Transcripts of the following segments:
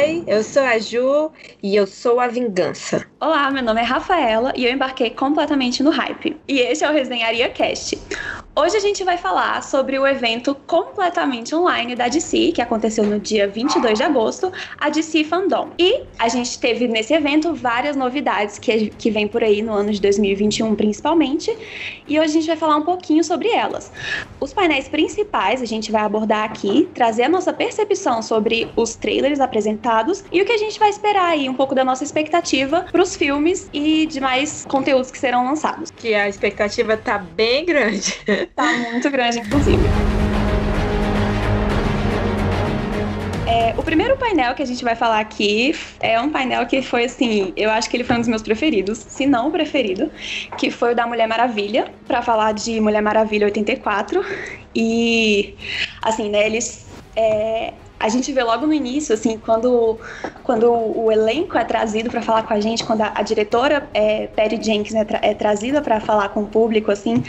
Oi, eu sou a Ju e eu sou a vingança. Olá, meu nome é Rafaela e eu embarquei completamente no hype. E este é o Resenharia Cast. Hoje a gente vai falar sobre o evento completamente online da DC, que aconteceu no dia 22 de agosto, a DC Fandom. E a gente teve nesse evento várias novidades que, que vem por aí no ano de 2021, principalmente. E hoje a gente vai falar um pouquinho sobre elas. Os painéis principais a gente vai abordar aqui, trazer a nossa percepção sobre os trailers apresentados e o que a gente vai esperar aí, um pouco da nossa expectativa para os filmes e demais conteúdos que serão lançados. Que a expectativa tá bem grande. Tá muito grande, inclusive. É, o primeiro painel que a gente vai falar aqui é um painel que foi assim, eu acho que ele foi um dos meus preferidos, se não o preferido, que foi o da Mulher Maravilha, para falar de Mulher Maravilha 84. E assim, né, eles é, a gente vê logo no início, assim, quando, quando o elenco é trazido para falar com a gente, quando a, a diretora é, Patty Jenkins é, tra é trazida para falar com o público, assim,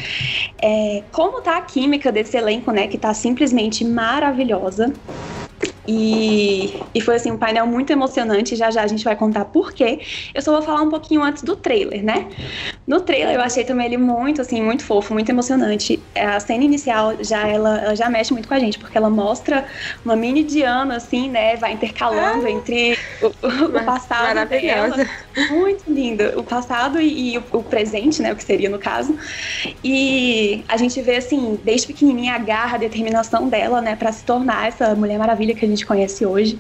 é, como tá a química desse elenco, né, que tá simplesmente maravilhosa. E, e foi assim um painel muito emocionante. Já já a gente vai contar por quê. Eu só vou falar um pouquinho antes do trailer, né? No trailer eu achei também ele muito assim, muito fofo, muito emocionante. A cena inicial já ela, ela já mexe muito com a gente, porque ela mostra uma mini Diana assim, né, vai intercalando ah, entre o, o passado dela. Muito linda, o passado e, e o, o, presente, né, o que seria no caso. E a gente vê assim, desde pequenininha a garra, a determinação dela, né, para se tornar essa Mulher Maravilha que a gente conhece hoje.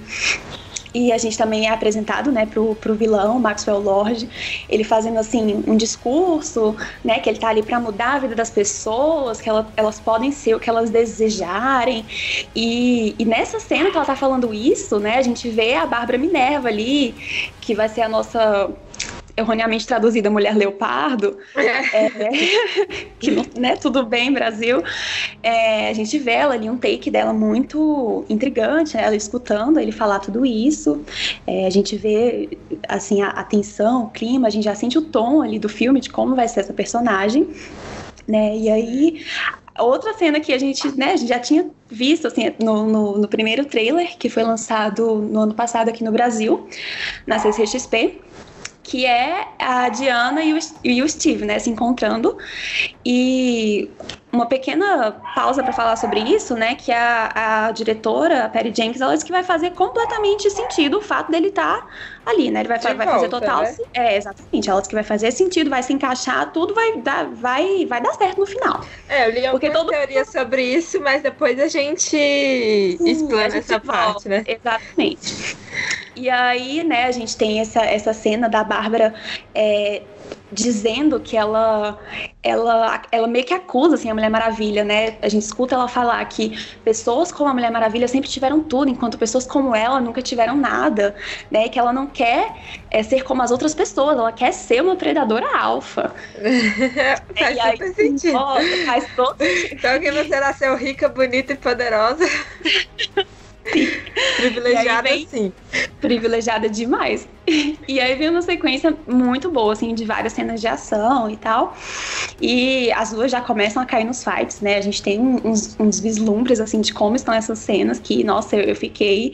E a gente também é apresentado, né, pro, pro vilão, Maxwell Lord, ele fazendo, assim, um discurso, né, que ele tá ali para mudar a vida das pessoas, que ela, elas podem ser o que elas desejarem. E, e nessa cena que ela tá falando isso, né, a gente vê a Bárbara Minerva ali, que vai ser a nossa erroneamente traduzida Mulher Leopardo, é. É, que né, tudo bem, Brasil, é, a gente vê ela ali, um take dela muito intrigante, né, ela escutando ele falar tudo isso, é, a gente vê, assim, a, a tensão, o clima, a gente já sente o tom ali do filme, de como vai ser essa personagem, né, e aí outra cena que a gente, né, a gente já tinha visto assim, no, no, no, primeiro trailer que foi lançado no ano passado aqui no Brasil, na CCXP, que é a Diana e o, e o Steve, né, se encontrando. E uma pequena pausa para falar sobre isso, né, que a, a diretora, a Perry Jenkins, ela disse que vai fazer completamente sentido o fato dele estar tá ali, né, ele vai, vai volta, fazer total... Né? É, exatamente, ela disse que vai fazer sentido, vai se encaixar, tudo vai dar, vai, vai dar certo no final. É, eu li alguma Porque todo... teoria sobre isso, mas depois a gente Sim, explana a gente essa volta. parte, né? Exatamente. E aí, né, a gente tem essa, essa cena da Bárbara é, dizendo que ela, ela, ela meio que acusa assim, a Mulher Maravilha, né? A gente escuta ela falar que pessoas como a Mulher Maravilha sempre tiveram tudo, enquanto pessoas como ela nunca tiveram nada, né? E que ela não quer é, ser como as outras pessoas, ela quer ser uma predadora alfa. faz super aí, sentido. faz todo sentido. Então que você nasceu rica, bonita e poderosa. Privilegiada, vem, sim. Privilegiada demais. E aí vem uma sequência muito boa, assim, de várias cenas de ação e tal. E as duas já começam a cair nos fights, né? A gente tem uns, uns vislumbres, assim, de como estão essas cenas que, nossa, eu, eu fiquei,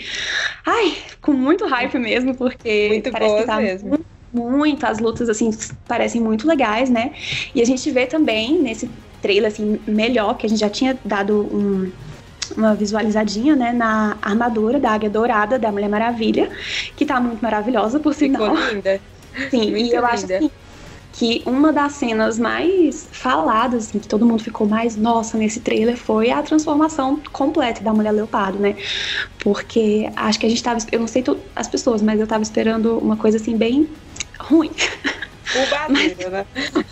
ai, com muito hype mesmo, porque muito parece que tá mesmo. Muito, muito, as lutas, assim, parecem muito legais, né? E a gente vê também nesse trailer, assim, melhor, que a gente já tinha dado um uma visualizadinha, né, na armadura da Águia Dourada da Mulher Maravilha, que tá muito maravilhosa, por sinal. Ficou linda. Sim, muito e eu linda. acho assim, que uma das cenas mais faladas, assim, que todo mundo ficou mais nossa nesse trailer foi a transformação completa da Mulher Leopardo, né? Porque acho que a gente tava, eu não sei as pessoas, mas eu tava esperando uma coisa assim bem ruim. O né?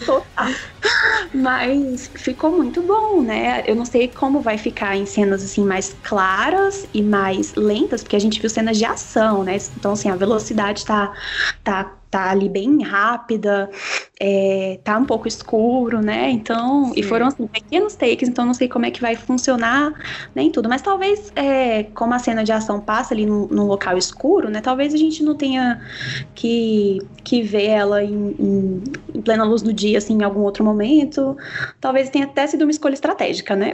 Total. Mas ficou muito bom, né? Eu não sei como vai ficar em cenas assim mais claras e mais lentas, porque a gente viu cenas de ação, né? Então, assim, a velocidade tá, tá tá ali bem rápida, é, tá um pouco escuro, né? Então, Sim. e foram assim, pequenos takes, então não sei como é que vai funcionar nem tudo. Mas talvez, é, como a cena de ação passa ali num, num, local escuro, né? Talvez a gente não tenha que, que ver ela em, em, em, plena luz do dia, assim, em algum outro momento. Talvez tenha até sido uma escolha estratégica, né?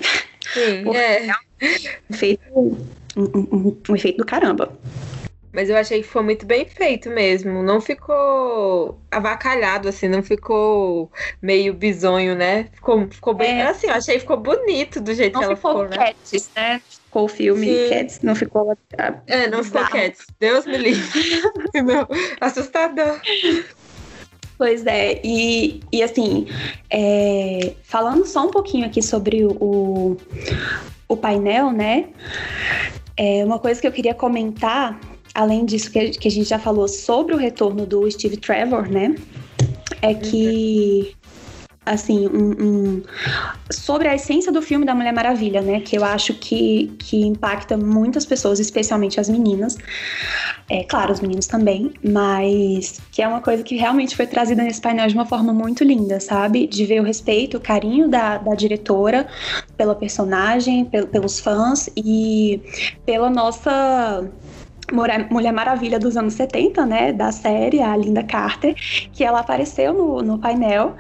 Sim, Porque é. é um efeito, um, um, um efeito do caramba. Mas eu achei que foi muito bem feito mesmo. Não ficou avacalhado, assim, não ficou meio bizonho, né? Ficou, ficou bem. É. Assim, eu achei que ficou bonito do jeito não que ela ficou, ficou né? Cats, né? Ficou o filme Sim. Cats, não ficou. É, não ficou Cats. Deus me livre. não, assustador. Pois é, e, e assim, é, falando só um pouquinho aqui sobre o, o painel, né? É, uma coisa que eu queria comentar além disso que, que a gente já falou sobre o retorno do Steve Trevor, né? É que assim, um, um, sobre a essência do filme da Mulher Maravilha, né? Que eu acho que, que impacta muitas pessoas, especialmente as meninas. É claro, os meninos também, mas que é uma coisa que realmente foi trazida nesse painel de uma forma muito linda, sabe? De ver o respeito, o carinho da, da diretora pela personagem, pel, pelos fãs e pela nossa Mulher Maravilha dos anos 70, né, da série, a Linda Carter, que ela apareceu no, no painel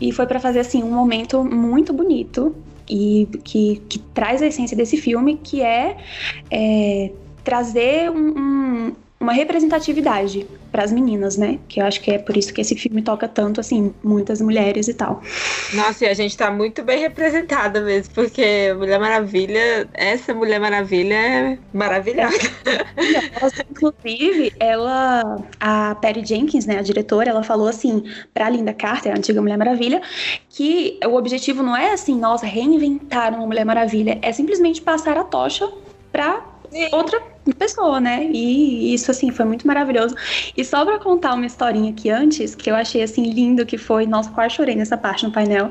e foi para fazer assim um momento muito bonito e que, que traz a essência desse filme, que é, é trazer um, um, uma representatividade para as meninas, né? Que eu acho que é por isso que esse filme toca tanto, assim, muitas mulheres e tal. Nossa, e a gente tá muito bem representada mesmo, porque Mulher Maravilha, essa Mulher Maravilha é maravilhosa. Inclusive, ela, a Perry Jenkins, né, a diretora, ela falou assim para Linda Carter, a antiga Mulher Maravilha, que o objetivo não é assim, nossa, reinventar uma Mulher Maravilha, é simplesmente passar a tocha para outra pessoa, né? E isso, assim, foi muito maravilhoso. E só pra contar uma historinha aqui antes, que eu achei, assim, lindo, que foi... Nossa, quase chorei nessa parte no painel.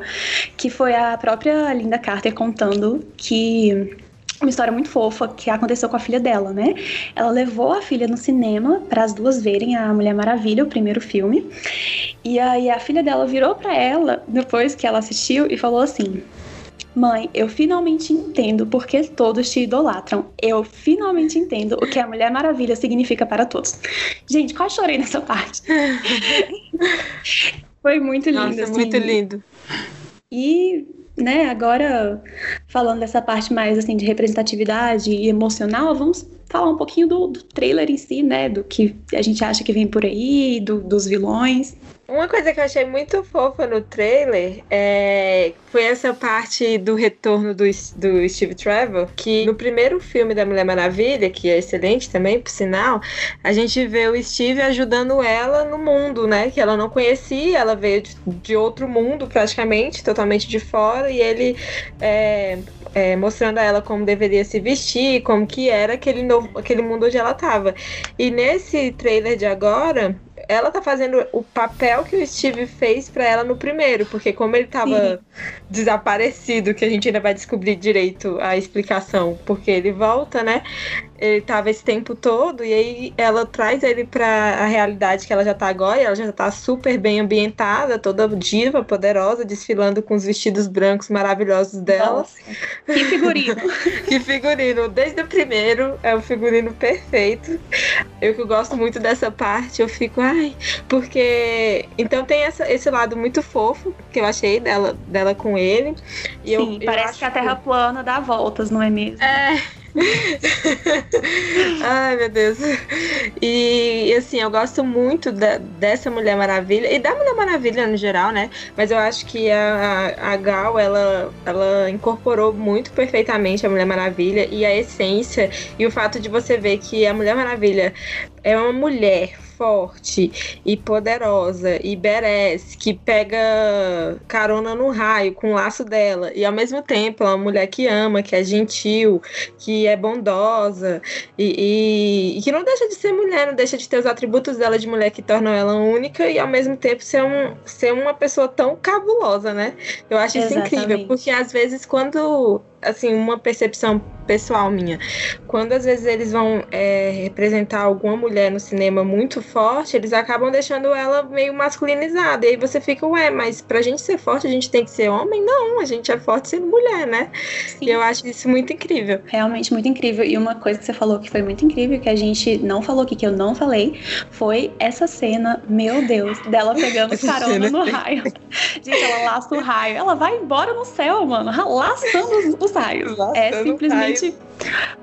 Que foi a própria Linda Carter contando que uma história muito fofa que aconteceu com a filha dela, né? Ela levou a filha no cinema para as duas verem a Mulher Maravilha, o primeiro filme. E aí a filha dela virou para ela depois que ela assistiu e falou assim: Mãe, eu finalmente entendo porque todos te idolatram. Eu finalmente entendo o que a Mulher Maravilha significa para todos. Gente, quase chorei nessa parte. Foi muito lindo. Nossa, assim. muito lindo. E, né, agora falando dessa parte mais assim de representatividade e emocional, vamos falar um pouquinho do, do trailer em si, né, do que a gente acha que vem por aí, do, dos vilões. Uma coisa que eu achei muito fofa no trailer é, foi essa parte do retorno do, do Steve Trevor, que no primeiro filme da Mulher Maravilha, que é excelente também, por sinal, a gente vê o Steve ajudando ela no mundo, né? Que ela não conhecia, ela veio de, de outro mundo praticamente, totalmente de fora, e ele é, é, mostrando a ela como deveria se vestir, como que era aquele, novo, aquele mundo onde ela estava. E nesse trailer de agora, ela tá fazendo o papel que o Steve fez para ela no primeiro, porque como ele tava Sim. desaparecido, que a gente ainda vai descobrir direito a explicação, porque ele volta, né? Ele tava esse tempo todo, e aí ela traz ele pra a realidade que ela já tá agora, e ela já tá super bem ambientada, toda diva, poderosa, desfilando com os vestidos brancos maravilhosos dela. Nossa, que figurino! que figurino! Desde o primeiro, é o figurino perfeito. Eu que gosto muito dessa parte, eu fico, ai, porque. Então tem essa, esse lado muito fofo que eu achei dela, dela com ele. E Sim, eu, parece eu que a Terra plana dá voltas, não é mesmo? É. Ai, meu Deus. E assim, eu gosto muito da, dessa Mulher Maravilha e da Mulher Maravilha no geral, né? Mas eu acho que a, a Gal, ela, ela incorporou muito perfeitamente a Mulher Maravilha e a essência e o fato de você ver que a Mulher Maravilha é uma mulher forte e poderosa e Beres que pega carona no raio com o laço dela e ao mesmo tempo é uma mulher que ama, que é gentil, que é bondosa e, e, e, que não deixa de ser mulher, não deixa de ter os atributos dela de mulher que tornam ela única e ao mesmo tempo ser, um, ser uma pessoa tão cabulosa, né? Eu acho Exatamente. isso incrível, porque às vezes quando assim, uma percepção pessoal minha. Quando às vezes eles vão é, representar alguma mulher no cinema muito forte, eles acabam deixando ela meio masculinizada. E aí você fica, ué, mas pra gente ser forte, a gente tem que ser homem? Não, a gente é forte sendo mulher, né? Sim. E eu acho isso muito incrível. Realmente muito incrível. E uma coisa que você falou que foi muito incrível, que a gente não falou aqui, que eu não falei, foi essa cena, meu Deus, dela pegando carona no raio. gente, ela laça o raio. Ela vai embora no céu, mano, laçando os, Laçando é simplesmente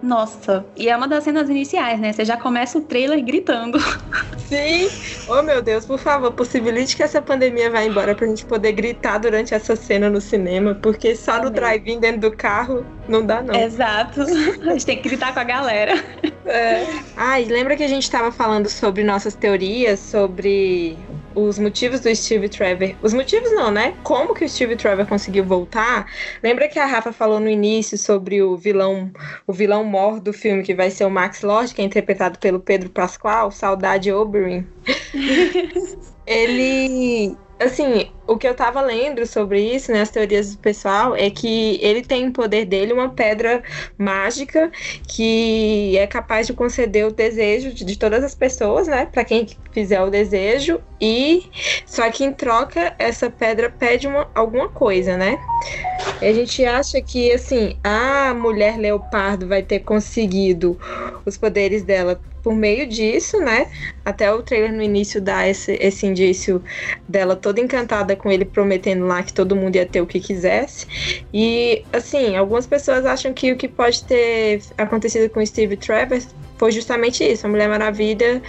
Nossa, e é uma das cenas iniciais, né? Você já começa o trailer gritando. Sim! Oh meu Deus, por favor, possibilite que essa pandemia vá embora pra gente poder gritar durante essa cena no cinema, porque só Amém. no drive-in dentro do carro não dá, não. Exato. A gente tem que gritar com a galera. É. Ah, e lembra que a gente tava falando sobre nossas teorias, sobre os motivos do Steve Trevor. Os motivos não, né? Como que o Steve Trevor conseguiu voltar? Lembra que a Rafa falou no início sobre o vilão, o vilão mor do filme que vai ser o Max Lord, que é interpretado pelo Pedro Pascoal, Saudade Oberyn. Ele assim, o que eu tava lendo sobre isso, né, as teorias do pessoal, é que ele tem em poder dele uma pedra mágica que é capaz de conceder o desejo de, de todas as pessoas, né, para quem fizer o desejo, e só que em troca essa pedra pede uma, alguma coisa, né? A gente acha que assim, a mulher leopardo vai ter conseguido os poderes dela por meio disso, né? Até o trailer no início dá esse, esse indício dela toda encantada com ele prometendo lá que todo mundo ia ter o que quisesse. E, assim, algumas pessoas acham que o que pode ter acontecido com Steve Trevor foi justamente isso. A Mulher Maravilha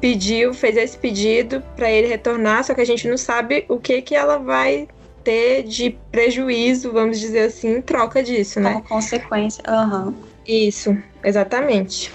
pediu, fez esse pedido para ele retornar, só que a gente não sabe o que que ela vai ter de prejuízo, vamos dizer assim, em troca disso, né? Como consequência. Uhum. Isso, exatamente.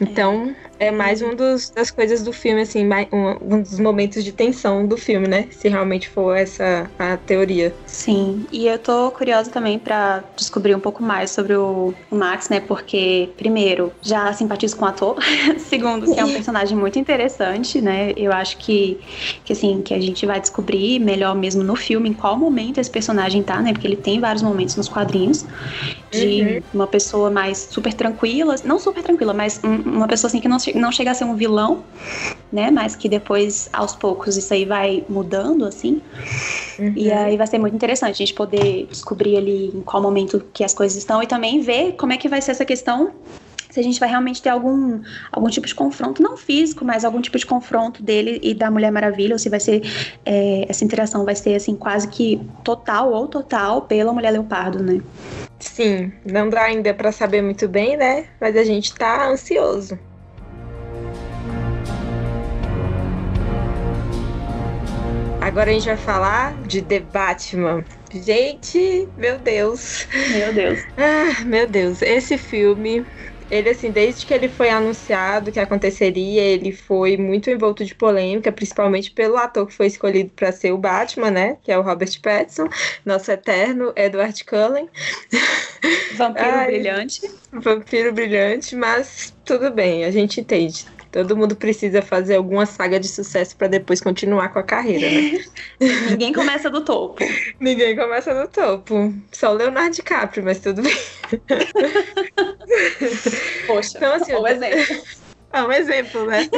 Então, é mais um dos, das coisas do filme, assim, um, um, dos momentos de tensão do filme, né? Se realmente for essa a teoria. Sim, e eu tô curiosa também para descobrir um pouco mais sobre o, o, Max, né? Porque, primeiro, já simpatizo com o ator. Segundo, que é um personagem muito interessante, né? Eu acho que, que, assim, que a gente vai descobrir melhor mesmo no filme em qual momento esse personagem tá, né? Porque ele tem vários momentos nos quadrinhos de uhum. uma pessoa mais super tranquila, não super tranquila, mas uma pessoa assim que não não chega a ser um vilão, né? Mas que depois, aos poucos, isso aí vai mudando, assim. Uhum. E aí vai ser muito interessante a gente poder descobrir ali em qual momento que as coisas estão e também ver como é que vai ser essa questão se a gente vai realmente ter algum, algum tipo de confronto, não físico, mas algum tipo de confronto dele e da Mulher Maravilha, ou se vai ser é, essa interação vai ser assim quase que total ou total pela Mulher Leopardo, né? Sim, não dá ainda para saber muito bem, né? Mas a gente tá ansioso. Agora a gente vai falar de The Batman. Gente, meu Deus. Meu Deus. Ah, meu Deus. Esse filme ele, assim, desde que ele foi anunciado que aconteceria, ele foi muito envolto de polêmica, principalmente pelo ator que foi escolhido para ser o Batman, né? Que é o Robert Pattinson, nosso eterno Edward Cullen. Vampiro Ai, brilhante. Vampiro brilhante, mas tudo bem, a gente entende. Todo mundo precisa fazer alguma saga de sucesso para depois continuar com a carreira, né? Ninguém começa do topo. Ninguém começa do topo. Só o Leonardo DiCaprio, mas tudo bem. Poxa, então, assim, um exemplo. É um exemplo, né?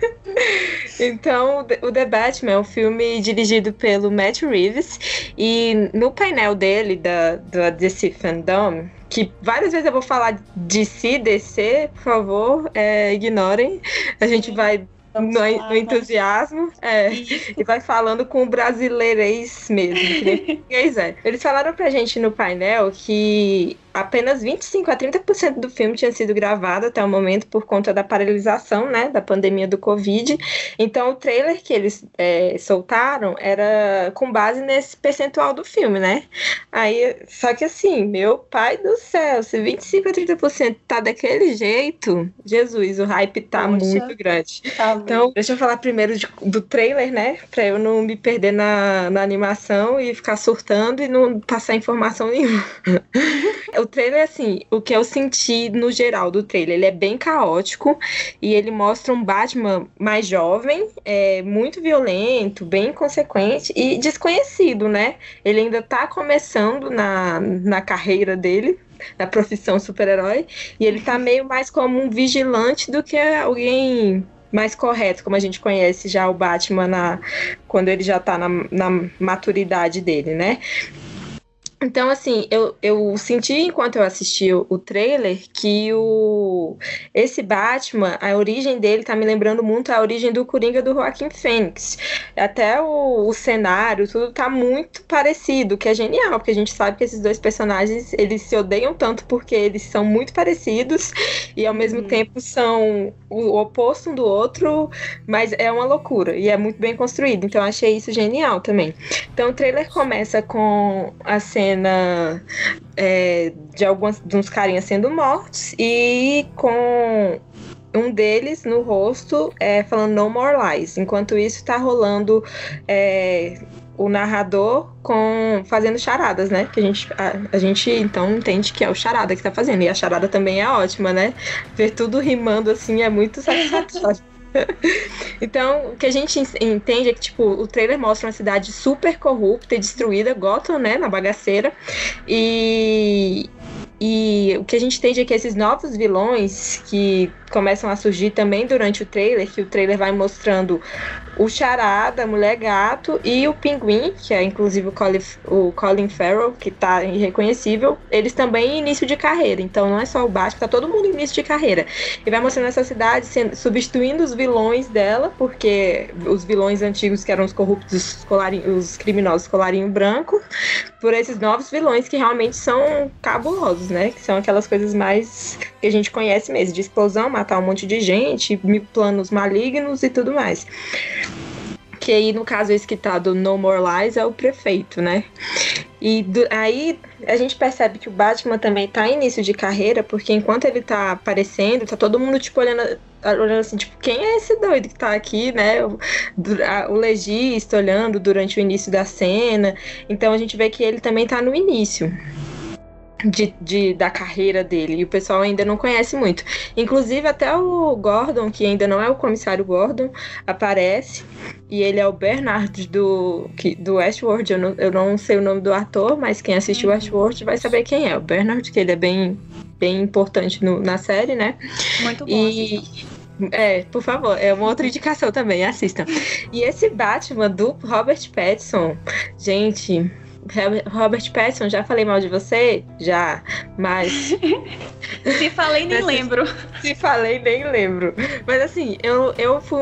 então, o The Batman é um filme dirigido pelo Matt Reeves e no painel dele da, da DC Fandom, que várias vezes eu vou falar de si, DC, por favor, é, ignorem. A gente vai no, no, entusiasmo é, e vai falando com o brasileirês mesmo, que é. Eles falaram pra gente no painel que apenas 25 a 30% do filme tinha sido gravado até o momento por conta da paralisação, né, da pandemia do Covid. Então, o trailer que eles é, soltaram era com base nesse percentual do filme, né? Aí, só que assim, meu pai do céu, se 25 a 30% tá daquele jeito, Jesus, o hype tá Poxa, muito grande. Tá então, deixa eu falar primeiro de, do trailer, né, pra eu não me perder na, na animação e ficar surtando e não passar informação nenhuma. o trailer, assim, o que eu senti no geral do trailer, ele é bem caótico e ele mostra um Batman mais jovem, é, muito violento, bem inconsequente e desconhecido, né? Ele ainda tá começando na, na carreira dele, na profissão super-herói, e ele tá meio mais como um vigilante do que alguém mais correto, como a gente conhece já o Batman na, quando ele já tá na, na maturidade dele, né? Então, assim, eu, eu senti enquanto eu assisti o, o, trailer que o, esse Batman, a origem dele tá me lembrando muito a origem do Coringa do Joaquim Fênix. Até o, o cenário, tudo tá muito parecido, que é genial, porque a gente sabe que esses dois personagens, eles se odeiam tanto porque eles são muito parecidos e ao mesmo uhum. tempo são o oposto um do outro, mas é uma loucura e é muito bem construído. Então, achei isso genial também. Então, o trailer começa com a cena cena é, de alguns de uns carinhas sendo mortos e com um deles no rosto é, falando No More Lies. Enquanto isso tá rolando é, o narrador com fazendo charadas, né? Que a gente, a, a, gente então entende que é o charada que tá fazendo. E a charada também é ótima, né? Ver tudo rimando assim é muito satisfatório. então, o que a gente entende é que, tipo, o trailer mostra uma cidade super corrupta e destruída, Gotham, né, na bagaceira. E, e o que a gente entende é que esses novos vilões que começam a surgir também durante o trailer, que o trailer vai mostrando o Charada, a Mulher Gato e o Pinguim, que é inclusive o Colin, o Colin Farrell, que tá irreconhecível, eles também início de carreira. Então não é só o Batman, tá todo mundo início de carreira. E vai mostrando essa cidade sendo, substituindo os vilões dela, porque os vilões antigos que eram os corruptos, os criminosos colarinho branco, por esses novos vilões que realmente são cabulosos, né? Que são aquelas coisas mais que a gente conhece mesmo, de explosão, matar um monte de gente, planos malignos e tudo mais. Que aí, no caso, esse que tá do No More Lies é o prefeito, né? E do, aí a gente percebe que o Batman também tá em início de carreira, porque enquanto ele tá aparecendo, tá todo mundo, tipo, olhando, olhando assim, tipo, quem é esse doido que tá aqui, né? O, o legista olhando durante o início da cena. Então a gente vê que ele também tá no início de, de, da carreira dele. E o pessoal ainda não conhece muito. Inclusive, até o Gordon, que ainda não é o comissário Gordon, aparece. E ele é o Bernard do, que, do Westworld. Eu não, eu não sei o nome do ator, mas quem assistiu uhum. Westworld vai saber quem é. O Bernard, que ele é bem, bem importante no, na série, né? Muito bom. E, é, por favor, é uma outra indicação também, assistam. E esse Batman do Robert Pattinson, gente, Robert Pattinson, já falei mal de você? Já, mas. se falei, nem lembro. Se falei, nem lembro. Mas assim, eu, eu fui,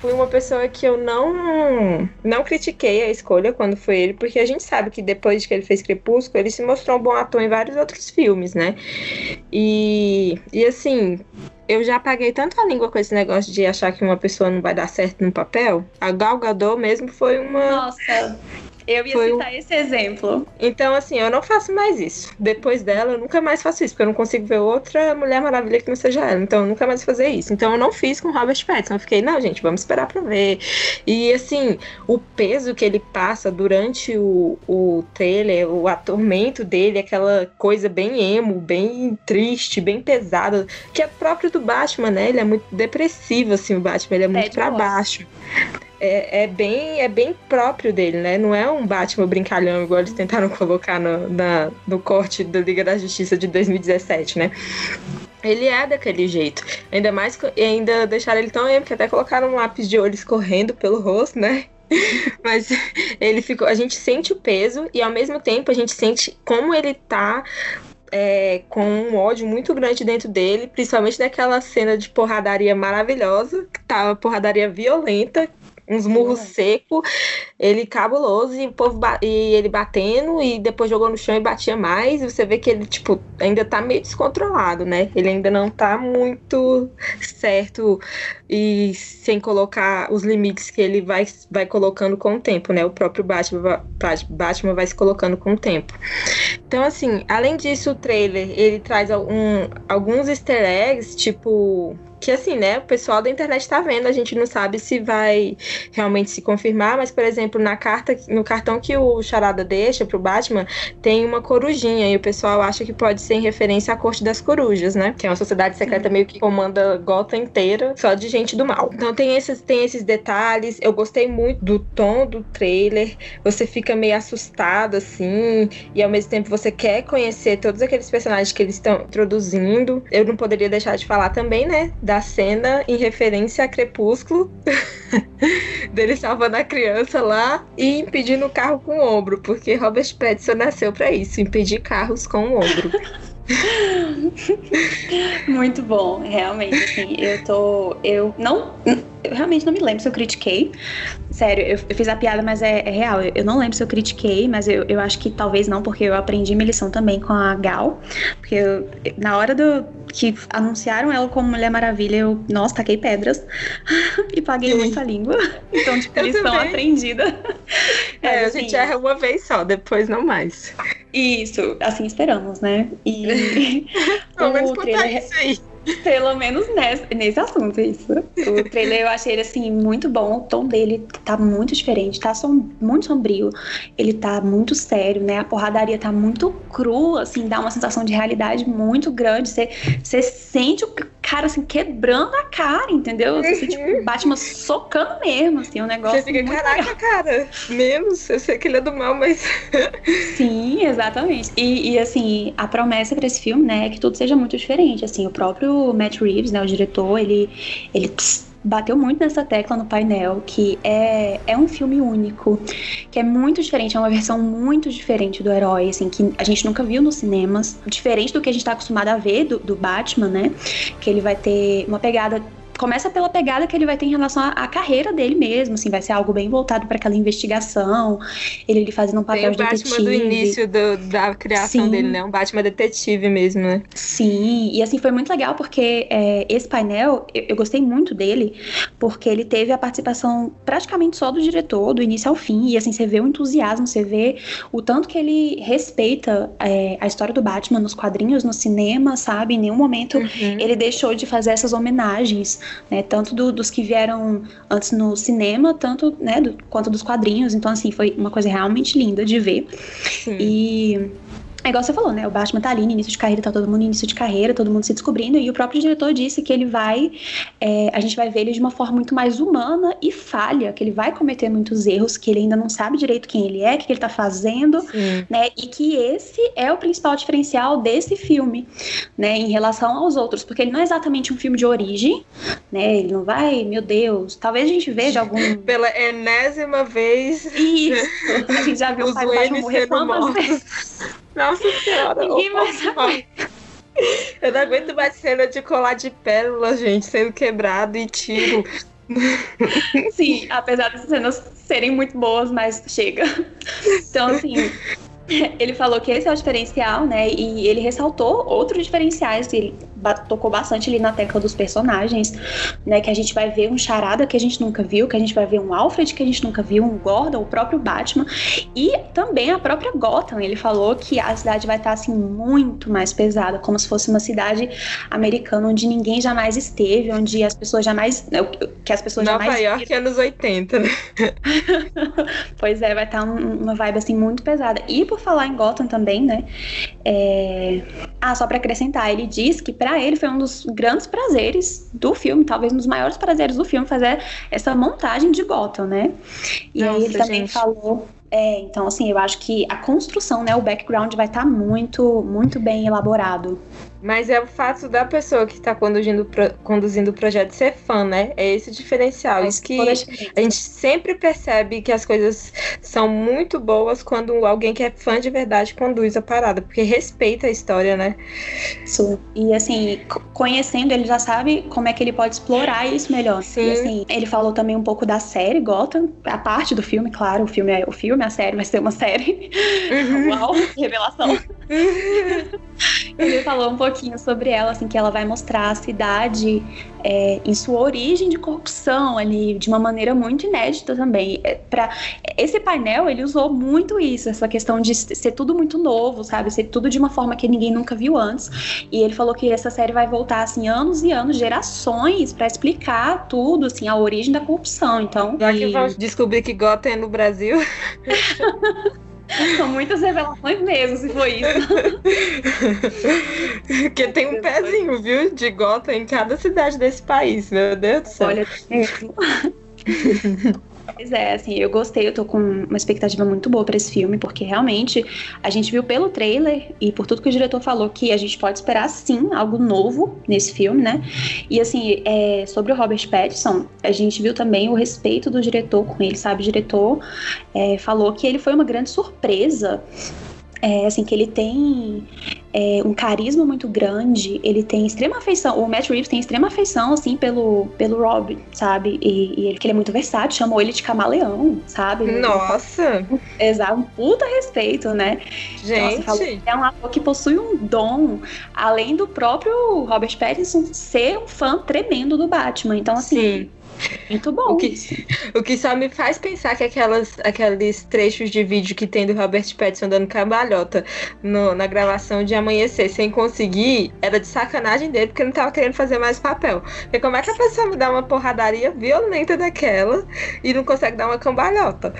fui uma pessoa que eu não não critiquei a escolha quando foi ele, porque a gente sabe que depois que ele fez Crepúsculo, ele se mostrou um bom ator em vários outros filmes, né? E, e assim, eu já paguei tanto a língua com esse negócio de achar que uma pessoa não vai dar certo no papel. A Gal Gadot mesmo foi uma. Nossa, eu ia Foi citar um... esse exemplo. Então, assim, eu não faço mais isso. Depois dela, eu nunca mais faço isso, porque eu não consigo ver outra Mulher Maravilha que não seja ela. Então, eu nunca mais vou fazer isso. Então, eu não fiz com Robert Pattinson. Eu fiquei, não, gente, vamos esperar pra ver. E, assim, o peso que ele passa durante o, o trailer, o atormento dele, aquela coisa bem emo, bem triste, bem pesada, que é próprio do Batman, né? Ele é muito depressivo, assim, o Batman, ele é muito para baixo é, é, bem, é bem próprio dele, né? Não é um Batman brincalhão igual eles tentaram colocar no, na, no corte da Liga da Justiça de 2017, né? Ele é daquele jeito. Ainda mais ainda deixaram ele tão emo que até colocaram um lápis de olho escorrendo pelo rosto, né? Mas ele ficou. A gente sente o peso e ao mesmo tempo a gente sente como ele tá é, com um ódio muito grande dentro dele, principalmente naquela cena de porradaria maravilhosa, que tava porradaria violenta, uns murros secos, ele cabuloso e o povo e ele batendo e depois jogou no chão e batia mais. E você vê que ele, tipo, ainda tá meio descontrolado, né? Ele ainda não tá muito certo e sem colocar os limites que ele vai, vai colocando com o tempo, né? O próprio Batman, Batman vai se colocando com o tempo. Então, assim, além disso, o trailer ele traz alguns easter eggs, tipo que assim, né, o pessoal da internet tá vendo, a gente não sabe se vai realmente se confirmar, mas por exemplo, na carta, no cartão que o Charada deixa pro Batman, tem uma corujinha e o pessoal acha que pode ser em referência à Corte das Corujas, né? Que é uma sociedade secreta meio que comanda Gotham inteira, só de gente do mal. Então tem esses, tem esses detalhes. Eu gostei muito do tom do trailer. Você fica meio assustado, assim, e ao mesmo tempo você quer conhecer todos aqueles personagens que eles estão introduzindo. Eu não poderia deixar de falar também, né? Da cena em referência a Crepúsculo. dele salvando a criança lá e impedindo o carro com o ombro, porque Robert Pattinson nasceu para isso, impedir carros com o ombro. Muito bom, realmente, assim, eu tô, eu não, eu realmente não me lembro se eu critiquei, sério, eu, eu fiz a piada, mas é, é real, eu, eu, não lembro se eu critiquei, mas eu, eu acho que talvez não, porque eu aprendi minha lição também com a Gal, porque eu, na hora do, que anunciaram ela como Mulher Maravilha, eu, nossa, taquei pedras e paguei muito a língua. Então, tipo, lição aprendida. É, assim, a gente erra uma vez só, depois não mais. Isso, assim esperamos, né? E Pelo menos trailer... isso aí. Pelo menos nesse, nesse assunto, isso. O trailer eu achei ele, assim, muito bom. O tom dele tá muito diferente, tá som, muito sombrio. Ele tá muito sério, né? A porradaria tá muito crua, assim, dá uma sensação de realidade muito grande. Você sente o cara, assim, quebrando a cara, entendeu? Você, tipo, uhum. Batman socando mesmo, assim, um negócio. Você fica, caraca, legal. cara, menos. Eu sei que ele é do mal, mas. Sim, exatamente. E, e, assim, a promessa pra esse filme, né, é que tudo seja muito diferente. Assim, o próprio Matt Reeves, né, o diretor, ele, ele bateu muito nessa tecla no painel que é, é um filme único, que é muito diferente, é uma versão muito diferente do herói, assim, que a gente nunca viu nos cinemas, diferente do que a gente está acostumado a ver do, do Batman, né? Que ele vai ter uma pegada começa pela pegada que ele vai ter em relação à, à carreira dele mesmo, assim, vai ser algo bem voltado para aquela investigação, ele, ele fazendo um papel Tem o de Batman do início do, da criação Sim. dele, né? Um Batman detetive mesmo, né? Sim, e assim foi muito legal porque é, esse painel, eu, eu, gostei muito dele, porque ele teve a participação praticamente só do diretor, do início ao fim, e assim, você vê o entusiasmo, você vê o tanto que ele respeita é, a história do Batman nos quadrinhos, no cinema, sabe? Em nenhum momento uhum. ele deixou de fazer essas homenagens né? Tanto do, dos que vieram antes no cinema, tanto, né, do, quanto dos quadrinhos. Então, assim, foi uma coisa realmente linda de ver. Sim. E é igual você falou, né? O Batman tá ali no início de carreira, tá todo mundo no início de carreira, todo mundo se descobrindo, e o próprio diretor disse que ele vai. É, a gente vai ver ele de uma forma muito mais humana e falha, que ele vai cometer muitos erros, que ele ainda não sabe direito quem ele é, o que ele tá fazendo, Sim. né? E que esse é o principal diferencial desse filme, né? Em relação aos outros, porque ele não é exatamente um filme de origem, né? Ele não vai, meu Deus, talvez a gente veja algum. Pela enésima vez. Isso! A gente já viu o pai Batman morrer quantas vezes. Nossa senhora. Ninguém saber. Eu não aguento mais cena de colar de pérolas, gente, sendo quebrado e tiro. Sim, apesar dessas cenas serem muito boas, mas chega. Então, assim, ele falou que esse é o diferencial, né? E ele ressaltou outros diferenciais. Ele tocou bastante ali na tecla dos personagens, né? Que a gente vai ver um charada que a gente nunca viu, que a gente vai ver um Alfred que a gente nunca viu, um Gordon, o próprio Batman e também a própria Gotham. Ele falou que a cidade vai estar assim muito mais pesada, como se fosse uma cidade americana onde ninguém jamais esteve, onde as pessoas jamais, né, que as pessoas Nova jamais. York anos 80, né? pois é, vai estar uma vibe assim muito pesada. E por falar em Gotham também, né? É... Ah, só para acrescentar, ele diz que para ele foi um dos grandes prazeres do filme, talvez um dos maiores prazeres do filme, fazer essa montagem de Gotham, né? E Nossa, aí ele também gente. falou é, então assim, eu acho que a construção, né, o background vai estar tá muito, muito bem elaborado. Mas é o fato da pessoa que está conduzindo, pro, conduzindo o projeto ser fã, né? É esse o diferencial. É Isso que a gente sempre percebe que as coisas são muito boas quando alguém que é fã de verdade conduz a parada, porque respeita a história, né? Isso. E assim, conhecendo, ele já sabe como é que ele pode explorar isso melhor. Sim. E assim, ele falou também um pouco da série Gotham, a parte do filme, claro, o filme é o filme, a série vai ser uma série. Uhum. Uau, revelação. ele falou um pouquinho sobre ela, assim, que ela vai mostrar a cidade é, em sua origem de corrupção ali, de uma maneira muito inédita também. É, pra, esse painel, ele usou muito isso, essa questão de ser tudo muito novo, sabe? Ser tudo de uma forma que ninguém nunca viu antes. E ele falou que essa série vai voltar, assim, anos e anos, gerações, para explicar tudo, assim, a origem da corrupção. Então. Já e... que vamos descobrir que Gotham é no Brasil. São muitas revelações mesmo, se for isso. Porque tem um pezinho, viu, de gota em cada cidade desse país, meu Deus do céu. Olha. Pois é, assim, eu gostei, eu tô com uma expectativa muito boa para esse filme, porque realmente a gente viu pelo trailer e por tudo que o diretor falou que a gente pode esperar sim algo novo nesse filme, né? E assim, é, sobre o Robert Pattinson, a gente viu também o respeito do diretor com ele, sabe? O diretor é, falou que ele foi uma grande surpresa é, assim, que ele tem é, um carisma muito grande, ele tem extrema afeição, o Matt Reeves tem extrema afeição, assim, pelo, pelo Rob, sabe? E, e ele, que ele é muito versátil, chamou ele de camaleão, sabe? Nossa! Exato, um puta respeito, né? Gente! Nossa, é um ator que possui um dom, além do próprio Robert Pattinson ser um fã tremendo do Batman. Então, assim... Sim muito bom. O que, o que só me faz pensar que aquelas, aqueles trechos de vídeo que tem do Robert Pattinson dando cambalhota no, na gravação de Amanhecer sem conseguir era de sacanagem dele, porque não tava querendo fazer mais papel. Porque como é que a pessoa me dá uma porradaria violenta daquela e não consegue dar uma cambalhota?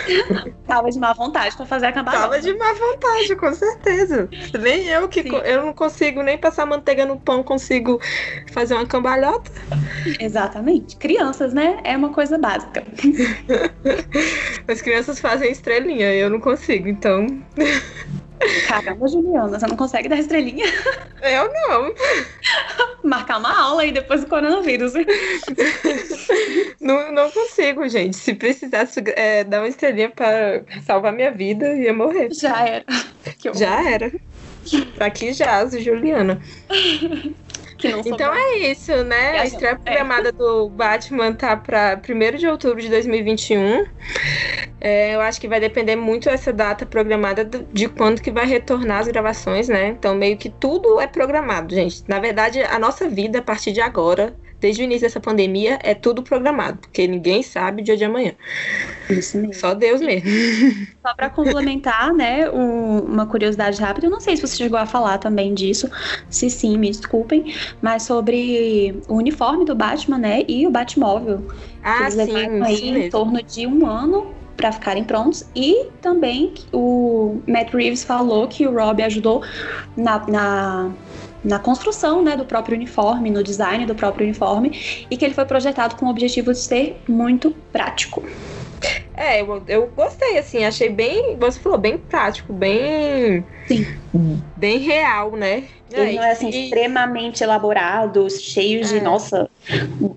Tava de má vontade pra fazer a cambalhota. Tava de má vontade, com certeza. Nem eu que eu não consigo nem passar manteiga no pão, consigo fazer uma cambalhota. Exatamente. Criança crianças, né? É uma coisa básica. As crianças fazem estrelinha, eu não consigo, então. Caramba, Juliana, você não consegue dar estrelinha? Eu não. Marcar uma aula aí depois do coronavírus. Não, não consigo, gente. Se precisasse é, dar uma estrelinha para salvar minha vida, ia morrer. Já era. Já era. Aqui já, Juliana. Então é isso, né? A estreia é. programada é. do Batman tá para 1 de outubro de 2021. É, eu acho que vai depender muito essa data programada de quando que vai retornar as gravações, né? Então meio que tudo é programado, gente. Na verdade, a nossa vida a partir de agora desde o início dessa pandemia, é tudo programado, porque ninguém sabe o dia de amanhã. Isso mesmo. Só Deus mesmo. Só para complementar, né, um, uma curiosidade rápida, eu não sei se você chegou a falar também disso, se sim, me desculpem, mas sobre o uniforme do Batman, né, e o Batmóvel. Ah, eles sim, aí sim em torno de um ano para ficarem prontos. E também o Matt Reeves falou que o Rob ajudou na, na na construção né, do próprio uniforme, no design do próprio uniforme, e que ele foi projetado com o objetivo de ser muito prático. É, eu, eu gostei, assim, achei bem, você falou, bem prático, bem. Sim. Bem real, né? Ele é, não é assim, e... extremamente elaborado, cheio de, é. nossa,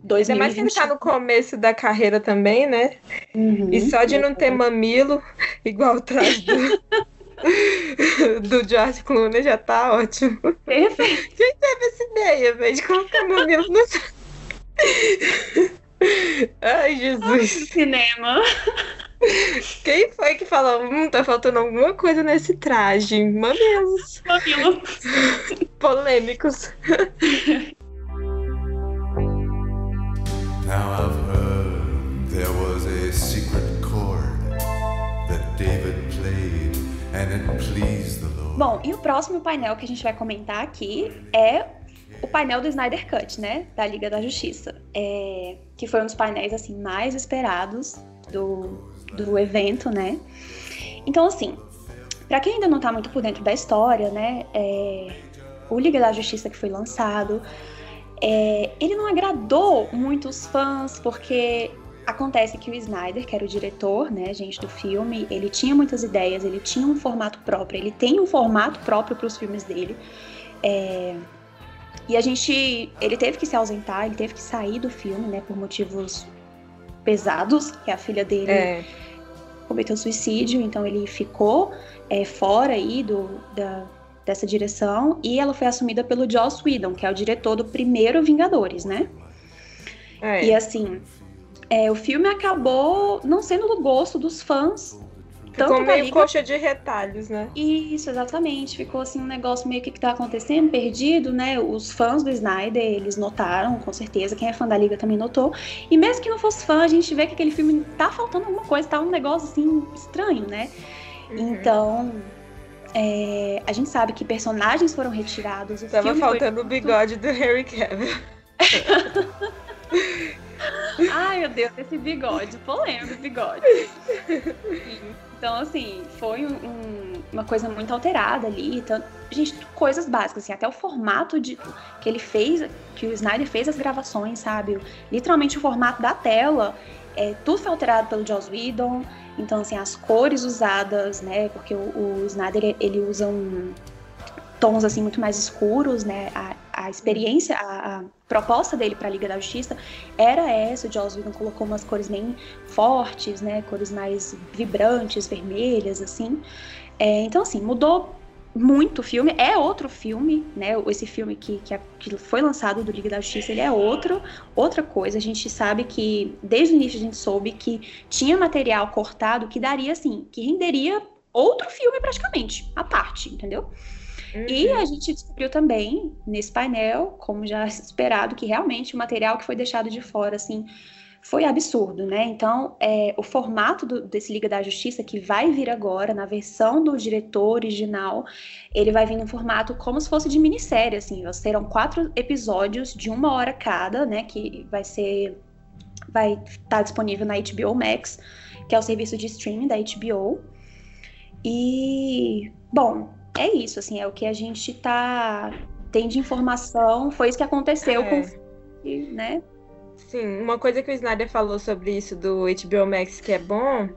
dois Ainda mais que ele tá no começo da carreira também, né? Uhum, e só de não ter mamilo, igual o traje do, do George Clooney já tá ótimo. Perfeito. Quem teve essa ideia, velho, de colocar mamilos no. Ai, Jesus. cinema. Quem foi que falou? Hum, tá faltando alguma coisa nesse traje. Mamilos. Mamilos. Polêmicos. Now I've heard there was a secret chord that David Bom, e o próximo painel que a gente vai comentar aqui é o painel do Snyder Cut, né? Da Liga da Justiça. É, que foi um dos painéis assim mais esperados do, do evento, né? Então, assim, para quem ainda não tá muito por dentro da história, né? É, o Liga da Justiça que foi lançado, é, ele não agradou muitos fãs porque Acontece que o Snyder, que era o diretor, né, gente, do filme, ele tinha muitas ideias, ele tinha um formato próprio, ele tem um formato próprio para os filmes dele. É... E a gente, ele teve que se ausentar, ele teve que sair do filme, né, por motivos pesados, que a filha dele é. cometeu suicídio, então ele ficou é, fora aí do, da, dessa direção e ela foi assumida pelo Joss Whedon, que é o diretor do primeiro Vingadores, né? É. E assim, é, o filme acabou não sendo do gosto dos fãs. Ficou meio Liga... coxa de retalhos, né? Isso, exatamente. Ficou assim um negócio meio que que tá acontecendo, perdido, né? Os fãs do Snyder, eles notaram, com certeza. Quem é fã da Liga também notou. E mesmo que não fosse fã, a gente vê que aquele filme tá faltando alguma coisa, tá um negócio assim estranho, né? Uhum. Então, é, a gente sabe que personagens foram retirados. O Tava faltando foi... o bigode do Harry Cavill. Ai, meu Deus, esse bigode, polêmico bigode. Então, assim, foi um, uma coisa muito alterada ali. Então, gente, coisas básicas, assim, até o formato de que ele fez, que o Snyder fez as gravações, sabe? Literalmente o formato da tela, é, tudo foi alterado pelo Joss Whedon. Então, assim, as cores usadas, né? Porque o, o Snyder, ele usa um tons assim muito mais escuros, né? A, a experiência, a, a proposta dele para a Liga da Justiça era essa. O Joss Whedon colocou umas cores bem fortes, né? Cores mais vibrantes, vermelhas, assim. É, então, assim, mudou muito o filme. É outro filme, né? Esse filme que, que, que, foi lançado do Liga da Justiça, ele é outro, outra coisa. A gente sabe que, desde o início, a gente soube que tinha material cortado que daria, assim, que renderia outro filme praticamente, à parte, entendeu? Uhum. E a gente descobriu também, nesse painel, como já esperado, que realmente o material que foi deixado de fora, assim, foi absurdo, né? Então, é, o formato do, desse Liga da Justiça, que vai vir agora, na versão do diretor original, ele vai vir no formato como se fosse de minissérie, assim. Serão quatro episódios de uma hora cada, né? Que vai ser. Vai estar tá disponível na HBO Max, que é o serviço de streaming da HBO. E, bom, é isso, assim, é o que a gente tá tem de informação, foi isso que aconteceu é. com, né? Sim, uma coisa que o Snyder falou sobre isso do HBO Max que é bom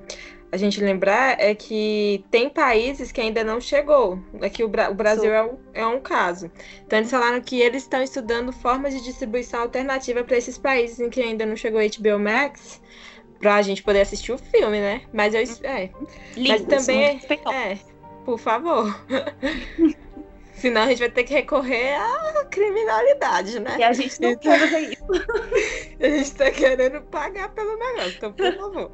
a gente lembrar é que tem países que ainda não chegou. Aqui o, Bra o Brasil é um, é um, caso. Então eles falaram que eles estão estudando formas de distribuição alternativa para esses países em que ainda não chegou HBO Max, para a gente poder assistir o filme, né? Mas eu é. Mas também é, por favor. Senão a gente vai ter que recorrer à criminalidade, né? E a gente não então, quer fazer isso. a gente tá querendo pagar pelo negócio, então por favor.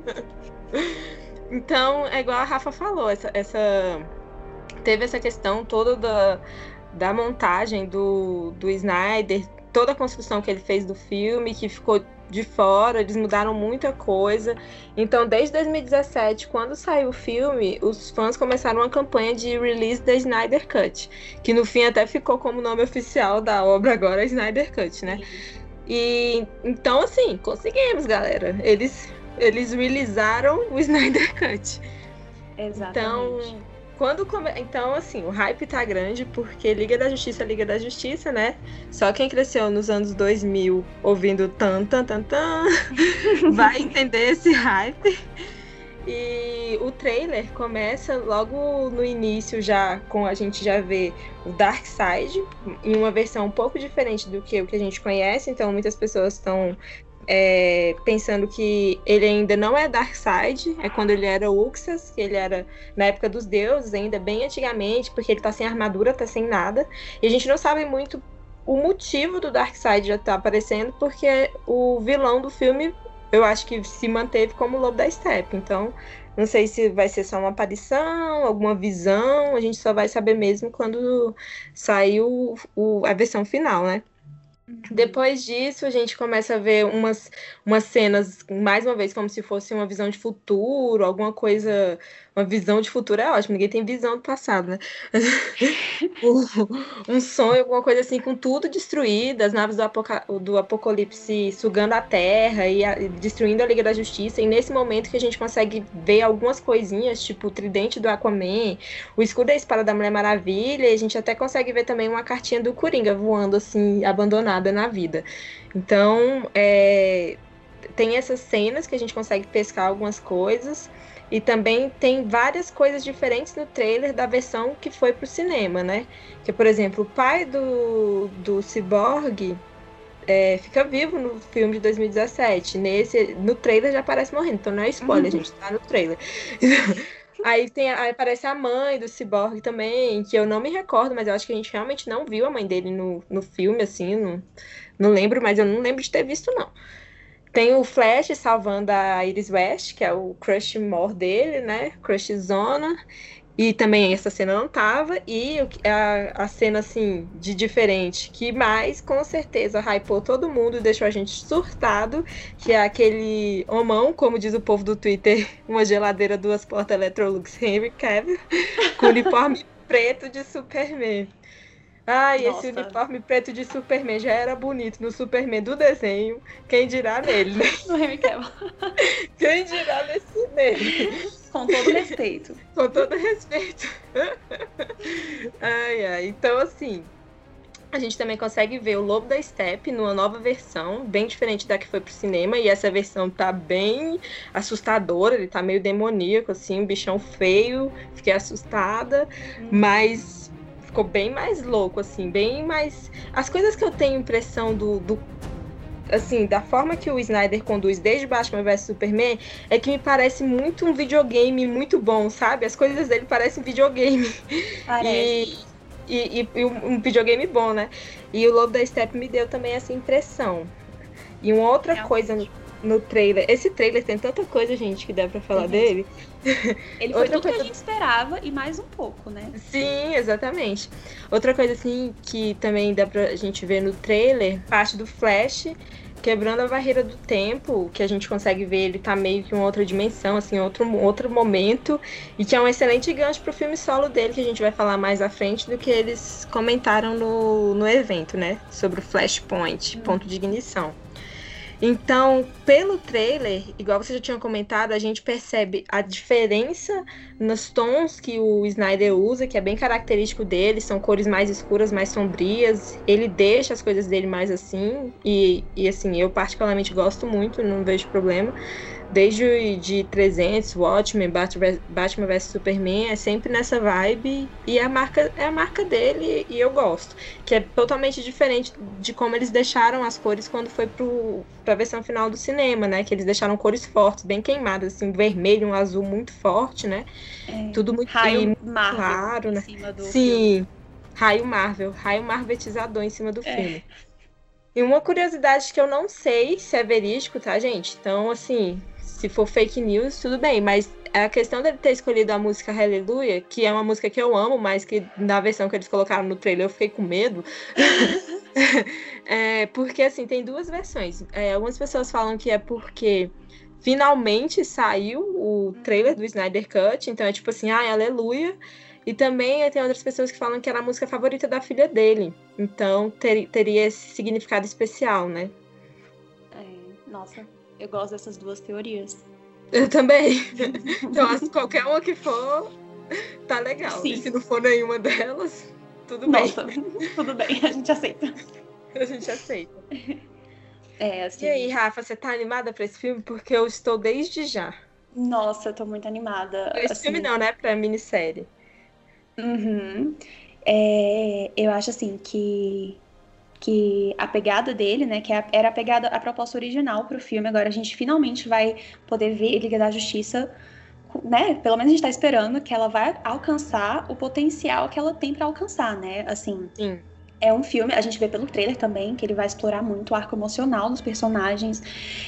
então, é igual a Rafa falou, essa, essa teve essa questão toda da, da montagem do, do Snyder, toda a construção que ele fez do filme, que ficou de fora, eles mudaram muita coisa. Então, desde 2017, quando saiu o filme, os fãs começaram uma campanha de release da Snyder Cut, que no fim até ficou como nome oficial da obra agora, Snyder Cut, né? E então assim, conseguimos, galera. Eles eles realizaram o Snyder Cut. Exatamente. Então, quando come... Então, assim, o hype tá grande porque Liga da Justiça, Liga da Justiça, né? Só quem cresceu nos anos 2000 ouvindo tan, tan, tan, tan, vai entender esse hype. E o trailer começa logo no início já com a gente já vê o Dark Side em uma versão um pouco diferente do que o que a gente conhece, então muitas pessoas estão é, pensando que ele ainda não é Darkseid, é quando ele era Uxas, que ele era na época dos deuses, ainda bem antigamente, porque ele tá sem armadura, tá sem nada. E a gente não sabe muito o motivo do Darkseid já tá aparecendo, porque o vilão do filme, eu acho que se manteve como o Lobo da Steppe. Então, não sei se vai ser só uma aparição, alguma visão, a gente só vai saber mesmo quando sair o, o, a versão final, né? Uhum. Depois disso, a gente começa a ver umas, umas cenas, mais uma vez, como se fosse uma visão de futuro, alguma coisa uma visão de futuro é ótimo, ninguém tem visão do passado, né? um sonho, alguma coisa assim, com tudo destruído, as naves do, apoca do apocalipse sugando a terra e, a, e, destruindo a Liga da Justiça. E nesse momento que a gente consegue ver algumas coisinhas, tipo o tridente do Aquaman, o escudo da espada da Mulher Maravilha, e a gente até consegue ver também uma cartinha do Coringa voando assim, abandonada na vida. Então, é, tem essas cenas que a gente consegue pescar algumas coisas. E também tem várias coisas diferentes no trailer da versão que foi pro cinema, né? Que, por exemplo, o pai do, do Cyborg é, fica vivo no filme de 2017. Nesse, no trailer já aparece morrendo, então não é spoiler, uhum. gente, tá no trailer. Aí, tem, aí aparece a mãe do Cyborg também, que eu não me recordo, mas eu acho que a gente realmente não viu a mãe dele no, no filme, assim, não, não lembro, mas eu não lembro de ter visto, não. Tem o Flash salvando a Iris West, que é o crush more dele, né? Crush Zona. E também essa cena não tava. E a, a cena, assim, de diferente, que mais, com certeza, hypou todo mundo e deixou a gente surtado, que é aquele homão, como diz o povo do Twitter, uma geladeira, duas portas Electrolux Henry Cavill, com uniforme preto de Superman. Ai, Nossa. esse uniforme preto de Superman já era bonito no Superman do desenho. Quem dirá nele, né? No Henry Cavill. Quem dirá nesse nele? Com todo respeito. Com todo respeito. ai, ai. Então, assim, a gente também consegue ver o Lobo da Steppe numa nova versão, bem diferente da que foi pro cinema, e essa versão tá bem assustadora, ele tá meio demoníaco, assim, um bichão feio, fiquei assustada, hum. mas ficou bem mais louco, assim, bem mais. As coisas que eu tenho impressão do, do assim, da forma que o Snyder conduz desde Batman vs Superman, é que me parece muito um videogame muito bom, sabe? As coisas dele parecem videogame. Parece. E e, e, um videogame bom, né? E o Lobo da Steppe me deu também essa impressão. E uma outra coisa no, trailer. Esse trailer tem tanta coisa, gente, que dá pra falar dele. Ele foi Outra tudo coisa... que a gente esperava e mais um pouco, né? Sim, exatamente. Outra coisa, assim, que também dá pra gente ver no trailer, parte do Flash quebrando a barreira do tempo, que a gente consegue ver ele tá meio que em outra dimensão, assim, outro, outro momento, e que é um excelente gancho pro filme solo dele, que a gente vai falar mais à frente do que eles comentaram no, no evento, né? Sobre o Flashpoint, hum. ponto de ignição. Então, pelo trailer, igual você já tinha comentado, a gente percebe a diferença nos tons que o Snyder usa, que é bem característico dele, são cores mais escuras, mais sombrias. Ele deixa as coisas dele mais assim, e, e assim, eu particularmente gosto muito, não vejo problema desde de 300, Watchmen, Batman vs Superman, é sempre nessa vibe e a marca é a marca dele e eu gosto, que é totalmente diferente de como eles deixaram as cores quando foi pro pra versão final do cinema, né, que eles deixaram cores fortes, bem queimadas, assim, vermelho, um azul muito forte, né? É, Tudo muito, raio muito claro, né? Sim. Filme. Raio Marvel, raio marvetizador em cima do é. filme. E uma curiosidade que eu não sei se é verídico, tá, gente? Então, assim, se for fake news, tudo bem, mas a questão dele ter escolhido a música Hallelujah, que é uma música que eu amo, mas que na versão que eles colocaram no trailer eu fiquei com medo. é, porque, assim, tem duas versões. É, algumas pessoas falam que é porque finalmente saiu o trailer do Snyder Cut, então é tipo assim, ai, aleluia. E também tem outras pessoas que falam que era a música favorita da filha dele. Então ter, teria esse significado especial, né? É, nossa, eu gosto dessas duas teorias. Eu também. então, qualquer uma que for, tá legal. Sim. E se não for nenhuma delas, tudo Nossa, bem. tudo bem, a gente aceita. A gente aceita. É, assim... E aí, Rafa, você tá animada pra esse filme? Porque eu estou desde já. Nossa, eu tô muito animada. Esse assim... filme não, né? Pra minissérie. Uhum. É, eu acho assim que que a pegada dele, né, que é era a pegada, a proposta original para o filme, agora a gente finalmente vai poder ver Liga da Justiça, né, pelo menos a gente está esperando que ela vai alcançar o potencial que ela tem para alcançar, né, assim. Sim é um filme, a gente vê pelo trailer também, que ele vai explorar muito o arco emocional dos personagens,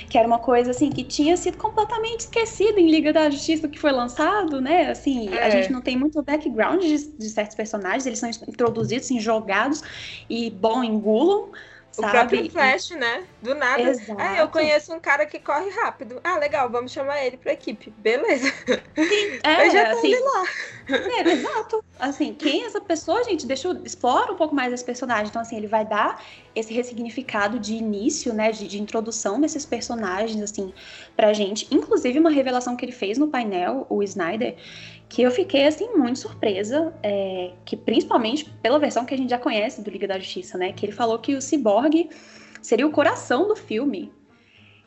que era uma coisa assim que tinha sido completamente esquecida em Liga da Justiça que foi lançado, né? Assim, é. a gente não tem muito background de, de certos personagens, eles são introduzidos, assim, jogados e bom, engulam. Sabe? O próprio Flash, né? Do nada. Exato. Ah, eu conheço um cara que corre rápido. Ah, legal, vamos chamar ele pra equipe. Beleza. Sim, é, eu já tô assim, lá. É, exato. Assim, quem é essa pessoa, gente? Deixa eu explora um pouco mais esse personagem. Então, assim, ele vai dar esse ressignificado de início, né? De, de introdução desses personagens, assim, pra gente. Inclusive, uma revelação que ele fez no painel, o Snyder, que eu fiquei assim muito surpresa, é, que principalmente pela versão que a gente já conhece do Liga da Justiça, né? Que ele falou que o Cyborg seria o coração do filme.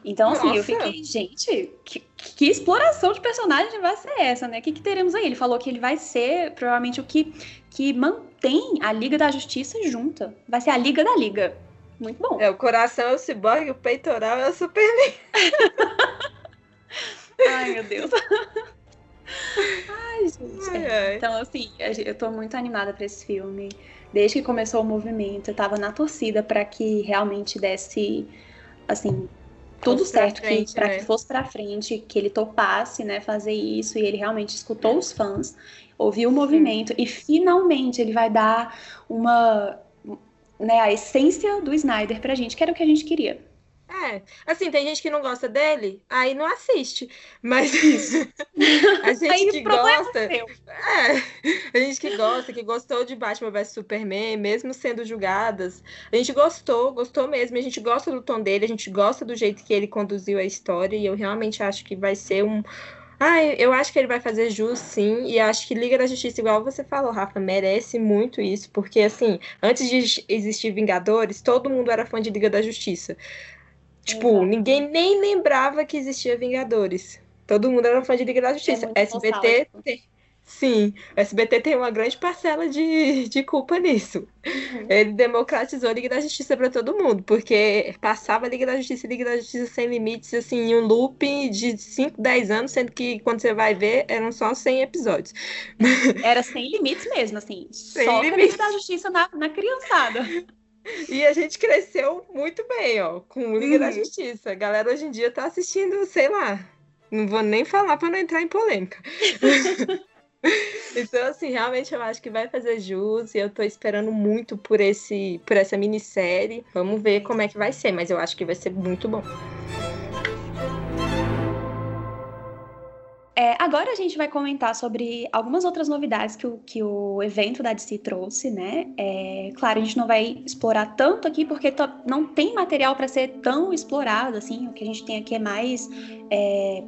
Então, assim, Nossa. eu fiquei, gente, que, que, exploração de personagem vai ser essa, né? O que, que, teremos aí? Ele falou que ele vai ser provavelmente o que, que mantém a Liga da Justiça junta. Vai ser a Liga da Liga. Muito bom. É, o coração é o Cyborg, o peitoral é o Superman. Ai, meu Deus. Ai, gente. Ai, ai. Então, assim, eu tô muito animada pra esse filme. Desde que começou o movimento, eu tava na torcida para que realmente desse, assim, tudo fosse certo, pra frente, que, né? que fosse pra frente, que ele topasse, né, fazer isso, e ele realmente escutou os fãs, ouviu o movimento, Sim. e finalmente ele vai dar uma, né, a essência do Snyder pra gente, que era o que a gente queria. É, assim, tem gente que não gosta dele, aí não assiste. Mas a gente Aí que problema gosta. é. É, a gente que gosta, que gostou de Batman vs Superman, mesmo sendo julgadas, a gente gostou, gostou mesmo, a gente gosta do tom dele, a gente gosta do jeito que ele conduziu a história, e eu realmente acho que vai ser um. Ah, eu acho que ele vai fazer jus, sim, e acho que Liga da Justiça, igual você falou, Rafa, merece muito isso, porque, assim, antes de existir Vingadores, todo mundo era fã de Liga da Justiça. Tipo, Exato. ninguém nem lembrava que existia Vingadores. Todo mundo era fã de Liga da Justiça. muito SBT tem. Sim, o SBT tem uma grande parcela de, de culpa nisso. Uhum. Ele democratizou a Liga da Justiça para todo mundo, porque passava a Liga da Justiça e Liga da Justiça sem limites, assim, em um loop de 5, 10 anos, sendo que quando você vai ver, eram só 100 episódios. Era sem limites mesmo, assim. Sem só limites. limites. da justiça na, na criançada. E a gente cresceu muito bem, ó, com Liga da Uhum. Justiça. A galera hoje em dia tá assistindo, sei lá. Não vou nem falar para não entrar em polêmica. então, assim, realmente eu acho que vai fazer jus e eu tô esperando muito por esse, por essa minissérie. Vamos ver como é que vai ser, mas eu acho que vai ser muito bom. É, agora a gente vai comentar sobre algumas outras novidades que o, que o evento da DC trouxe, né? É, claro, a gente não vai explorar tanto aqui porque não tem material para ser tão explorado, assim. O que a gente tem aqui é mais é,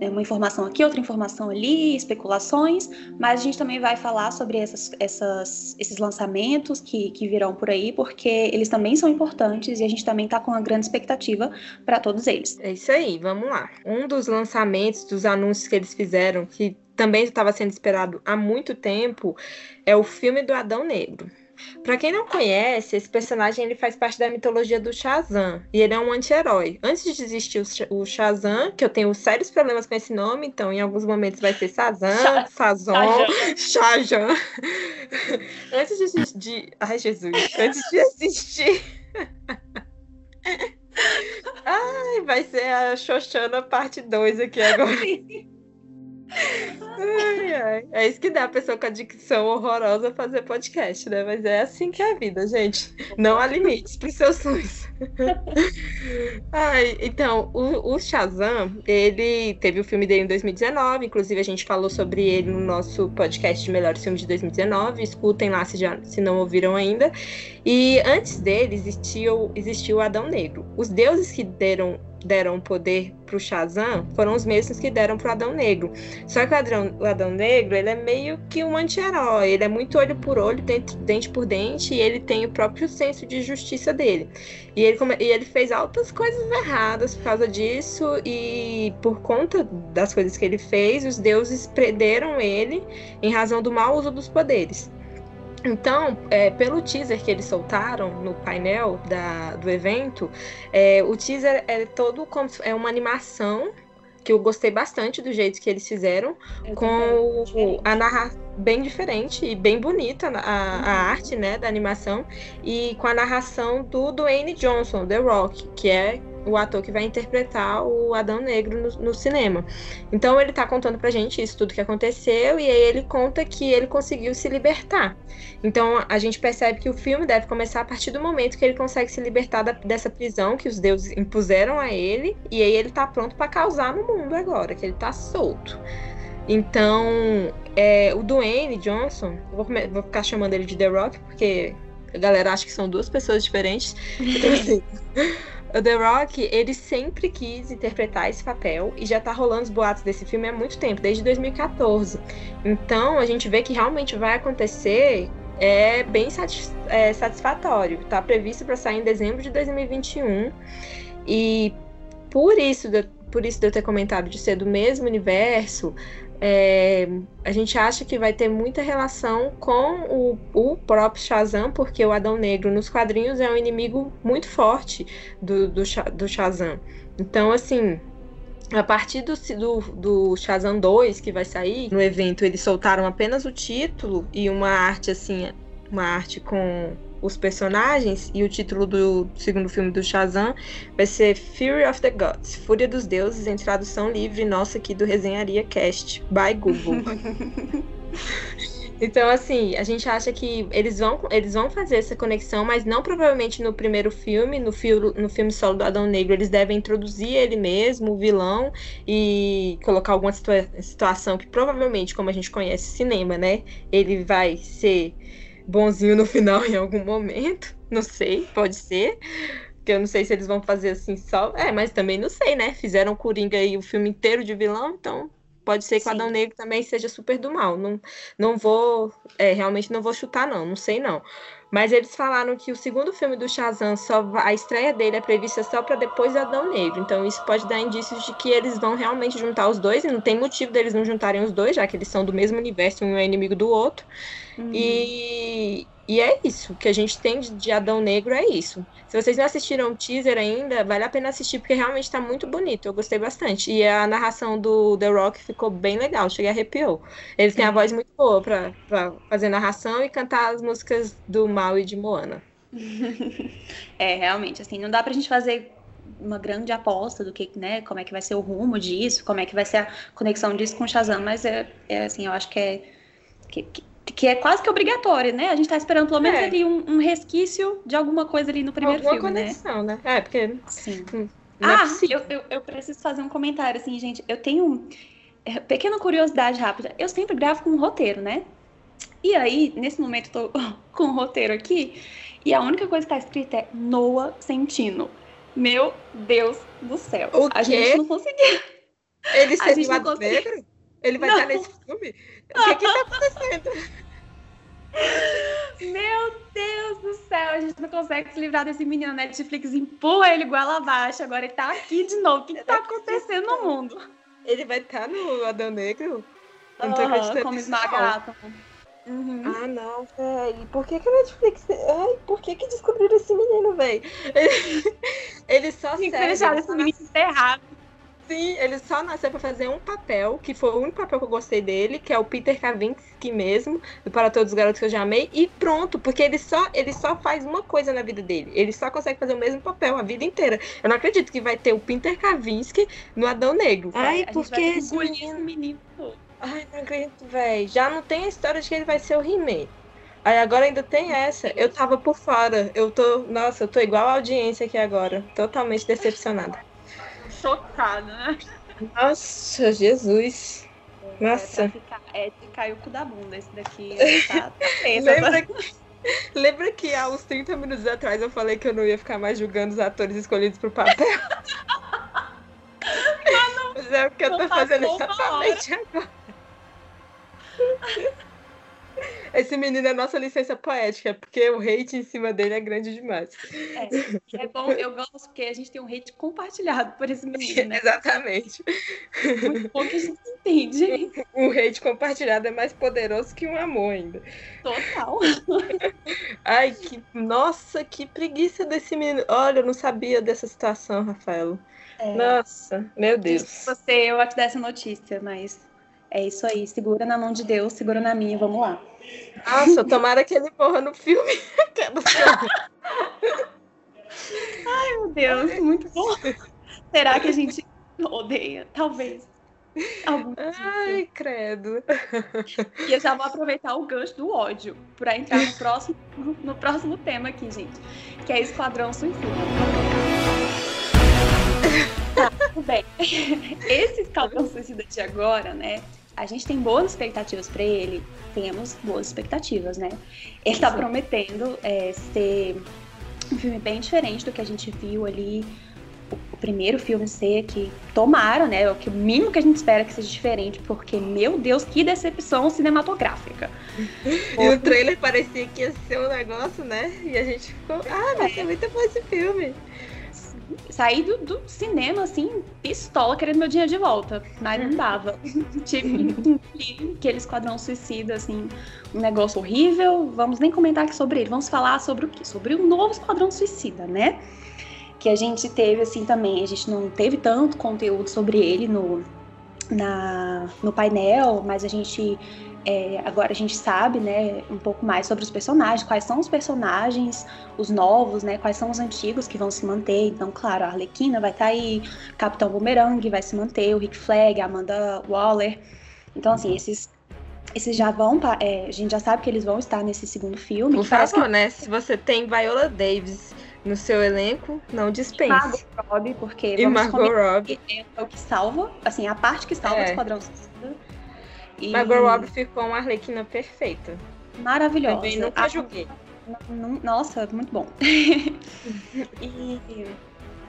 é uma informação aqui, outra informação ali, especulações. Mas a gente também vai falar sobre essas, essas- esses lançamentos que, que virão por aí, porque eles também são importantes e a gente também está com uma grande expectativa para todos eles. É isso aí, vamos lá. Um dos lançamentos, dos anúncios que eles fizeram, que também estava sendo esperado há muito tempo, é o filme do Adão Negro. Pra quem não conhece, esse personagem ele faz parte da mitologia do Shazam e ele é um anti-herói. Antes de existir o Sh- o Shazam, que eu tenho sérios problemas com esse nome, então em alguns momentos vai ser Shazam, Sha- Sazon, Shazam. Antes de existir, ai Jesus, antes de existir Ai, vai ser a Xoxana parte 2 aqui agora. Ai, ai. É isso que dá a pessoa com a dicção horrorosa fazer podcast, né? Mas é assim que é a vida, gente. Não há limites para os seus sonhos. Ai, então, o, o Shazam, ele teve o filme dele em 2019, inclusive a gente falou sobre ele no nosso podcast de melhores filmes de 2019. Escutem lá se, já, se não ouviram ainda. E antes dele existiu, existiu Adão Negro. Os deuses que deram deram poder pro Shazam foram os mesmos que deram pro Adão Negro. Só que o Adão, o Adão Negro, ele é meio que um anti-herói. Ele é muito olho por olho, dente, dente por dente, e ele tem o próprio senso de justiça dele. E ele, e ele fez altas coisas erradas por causa disso, e por conta das coisas que ele fez, os deuses prenderam ele em razão do mau uso dos poderes. Então, é, pelo teaser que eles soltaram no painel da, do evento, é, o teaser é todo como é uma animação que eu gostei bastante do jeito que eles fizeram, Eu com o- diferente. a narração bem diferente e bem bonita a, a Uhum. arte né, da animação, e com a narração do Dwayne Johnson, The Rock, que é o ator que vai interpretar o Adão Negro no, no cinema. Então ele tá contando pra gente isso, tudo que aconteceu, e aí ele conta que ele conseguiu se libertar. Então a gente percebe que o filme deve começar a partir do momento que ele consegue se libertar da- dessa prisão que os deuses impuseram a ele, e aí ele tá pronto pra causar no mundo agora, que ele tá solto. Então, é, o Dwayne Johnson, vou, vou ficar chamando ele de The Rock, porque a galera acha que são duas pessoas diferentes. Então, assim, o The Rock, ele sempre quis interpretar esse papel e já tá rolando os boatos desse filme há muito tempo, desde 2014. Então, a gente vê que realmente vai acontecer é bem satis- é, satisfatório. Tá previsto para sair em dezembro de 2021 e por isso, por isso de eu ter comentado de ser do mesmo universo, é, a gente acha que vai ter muita relação com o, o próprio Shazam, porque o Adão Negro nos quadrinhos é um inimigo muito forte do, do, do Shazam. Então, assim, a partir do, do, do Shazam 2 que vai sair, no evento eles soltaram apenas o título e uma arte assim, uma arte com os personagens e o título do segundo filme do Shazam vai ser Fury of the Gods, Fúria dos Deuses, em tradução livre nossa aqui do Resenharia Cast, by Google. Então, assim, a gente acha que eles vão, eles vão fazer essa conexão, mas não provavelmente no primeiro filme, no, filme, no filme solo do Adão Negro, eles devem introduzir ele mesmo, o vilão, e colocar alguma situa situação que provavelmente, como a gente conhece cinema, né? Ele vai ser bonzinho no final em algum momento. Não sei, pode ser. Que eu não sei se eles vão fazer assim só. É, mas também não sei, né? Fizeram Coringa aí o filme inteiro de vilão, então pode ser que Sim. o Adão Negro também seja super do mal. Não, não vou. É, realmente não vou chutar, não. Não sei, não. Mas eles falaram que o segundo filme do Shazam, só a estreia dele é prevista só para depois Adão Negro. Então isso pode dar indícios de que eles vão realmente juntar os dois. E não tem motivo deles não juntarem os dois, já que eles são do mesmo universo, um é inimigo do outro. Uhum. E, e é isso. O que a gente tem de Adão Negro é isso. Se vocês não assistiram o teaser ainda, vale a pena assistir, porque realmente está muito bonito. Eu gostei bastante. E a narração do The Rock ficou bem legal, cheguei a arrepiou. Eles têm a voz muito boa para fazer narração e cantar as músicas do Mal e de Moana. é, realmente, assim, não dá pra gente fazer uma grande aposta do que, né, como é que vai ser o rumo disso, como é que vai ser a conexão disso com o Shazam, mas é, é assim, eu acho que é que, que que é quase que obrigatório, né? A gente tá esperando pelo menos é. ali um, um, resquício de alguma coisa ali no primeiro alguma filme, né? conexão, né? né? É, porque... Sim. Hum, é ah, é eu, eu, eu, preciso fazer um comentário, assim, gente. Eu tenho... É, pequena curiosidade rápida. Eu sempre gravo com um roteiro, né? E aí, nesse momento, eu tô com um roteiro aqui. E a única coisa que tá escrita é Noah Sentino. Meu Deus do céu. O a quê? gente não conseguiu. Ele seria o negro? Ele vai não. estar nesse filme? O que que tá acontecendo? Meu Deus do céu, a gente não consegue se livrar desse menino. Netflix empurra ele igual abaixo. Agora ele tá aqui de novo. O que, que tá acontecendo no mundo? Ele vai estar tá no Adão Negro? Não tô acreditando Como Uhum. Ah, não, velho. Por que que a Netflix. Ai, por que que descobriram esse menino, velho? Ele... ele só Tem serve. deixar esse menino enterrado. Sim, ele só nasceu para fazer um papel, que foi o único papel que eu gostei dele, que é o Peter Kavinsky mesmo, do Para Todos os Garotos que eu já amei, e pronto, porque ele só, ele só faz uma coisa na vida dele. Ele só consegue fazer o mesmo papel a vida inteira. Eu não acredito que vai ter o Peter Kavinsky no Adão Negro. Ai, porque esse menino... menino. Ai, não acredito, velho. Já não tem a história de que ele vai ser o He-Man. Aí agora ainda tem essa. Eu tava por fora. Eu tô. Nossa, eu tô igual a audiência aqui agora. Totalmente decepcionada chocada, né? Nossa, Jesus. É, Nossa. É, ficar, é de cair o cu da bunda esse daqui. Tá, tá lembra, que, lembra que há uns 30 minutos atrás eu falei que eu não ia ficar mais julgando os atores escolhidos pro papel? Mas é o que eu tô fazendo exatamente agora. Esse menino é nossa licença poética, porque o hate em cima dele é grande demais. É, é bom, eu gosto porque a gente tem um hate compartilhado por esse menino, né? Exatamente. Muito pouco a gente entende. O hate compartilhado é mais poderoso que um amor ainda. Total. Ai, que. Nossa, que preguiça desse menino. Olha, eu não sabia dessa situação, Rafael. É. Nossa, meu Deus. Você, eu te dar essa notícia, mas é isso aí. Segura na mão de Deus, segura na minha, vamos lá. Nossa, tomara que ele morra no filme. Ai, meu Deus, muito bom. Será que a gente odeia? Talvez. Algum Ai, credo. E eu já vou aproveitar o gancho do ódio para entrar no próximo, no próximo tema aqui, gente, que é Esquadrão Suicida. Tá, tudo bem. Esse Esquadrão Suicida de agora, né? A gente tem boas expectativas para ele, temos boas expectativas, né? Ele está prometendo é, ser um filme bem diferente do que a gente viu ali, o, o primeiro filme ser que tomara, né? O que o mínimo que a gente espera que seja diferente, porque, meu Deus, que decepção cinematográfica. e o trailer parecia que ia ser um negócio, né? E a gente ficou, ah, vai ser muito bom esse filme saí do, do, cinema, assim, pistola, querendo meu dinheiro de volta. Mas não dava. Tive aquele esquadrão suicida, assim, um negócio horrível. Vamos nem comentar aqui sobre ele. Vamos falar sobre o quê? Sobre o novo esquadrão suicida, né? Que a gente teve, assim, também. A gente não teve tanto conteúdo sobre ele no, na, no painel, mas a gente é, agora a gente sabe, né, um pouco mais sobre os personagens, quais são os personagens, os novos, né, quais são os antigos que vão se manter. Então, claro, a Arlequina vai estar tá aí, Capitão Boomerang vai se manter, o Rick Flag, a Amanda Waller. Então, assim, esses esses já vão, é, a gente já sabe que eles vão estar nesse segundo filme. Por favor, que... né? Se você tem Viola Davis no seu elenco, não dispense. Margot Robbie, porque e Margot Robbie é o que salva, assim, a parte que salva é. o Esquadrão Suicida. E... Margot Robbie ficou uma arlequina perfeita. Maravilhosa. Também nunca julguei. Nossa, muito bom. e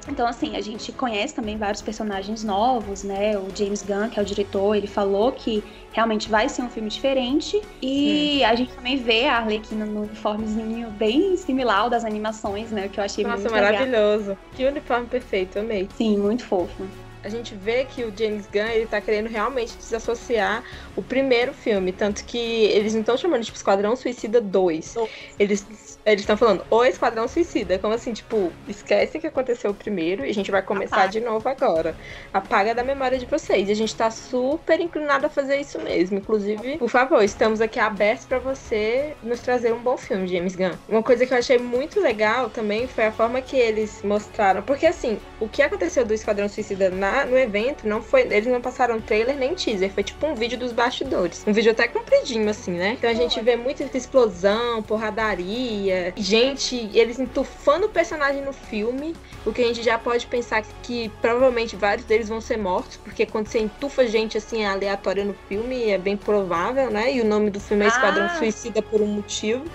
então, assim, a gente conhece também vários personagens novos, né? O James Gunn, que é o diretor, ele falou que realmente vai ser um filme diferente. E hum. a gente também vê a Arlequina no uniformezinho bem similar ao das animações, né? Que eu achei Nossa, muito maravilhoso. Legal. Que uniforme perfeito, amei. Sim, muito fofo a gente vê que o James Gunn ele tá querendo realmente desassociar o primeiro filme, tanto que eles não estão chamando de Esquadrão Suicida 2. Eles eles estão falando o Esquadrão Suicida, como assim, tipo, esquece que aconteceu o primeiro e a gente vai começar Apaga. de novo agora. Apaga da memória de vocês. E a gente tá super inclinado a fazer isso mesmo. Inclusive, por favor, estamos aqui abertos para você nos trazer um bom filme, James Gunn. Uma coisa que eu achei muito legal também foi a forma que eles mostraram, porque assim, o que aconteceu do Esquadrão Suicida na, no evento não foi, eles não passaram trailer nem teaser, foi tipo um vídeo dos bastidores. Um vídeo até compridinho assim, né? Então a gente vê muita explosão, porradaria, gente, eles entufando o personagem no filme, o que a gente já pode pensar que, que, provavelmente vários deles vão ser mortos, porque quando você entufa gente assim aleatória no filme, é bem provável, né? E o nome do filme é Esquadrão ah. Suicida por um motivo.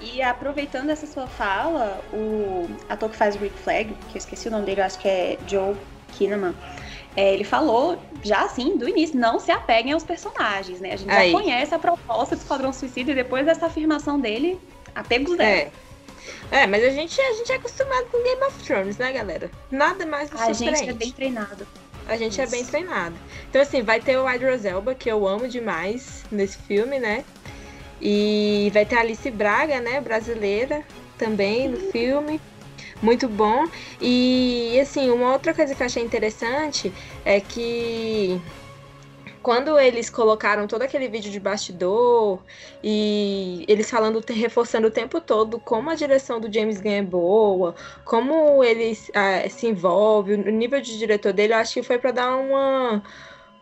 E aproveitando essa sua fala, o ator que faz o Rick Flag, que eu esqueci o nome dele, acho que é Joe Kinnaman, é, ele falou já assim, do início, não se apeguem aos personagens, né? A gente Aí. já conhece a proposta do Esquadrão Suicida e depois dessa afirmação dele, apego zero. É. é, mas a gente, a gente é acostumado com Game of Thrones, né, galera? Nada mais do A gente é bem treinado. A gente Isso. é bem treinado. Então, assim, vai ter o Idris Elba, que eu amo demais nesse filme, né? E vai ter a Alice Braga, né, brasileira, também no filme. Muito bom. E, assim, uma outra coisa que eu achei interessante é que quando eles colocaram todo aquele vídeo de bastidor e eles falando, reforçando o tempo todo como a direção do James Gunn é boa, como ele ah, se envolve, o nível de diretor dele, eu acho que foi para dar uma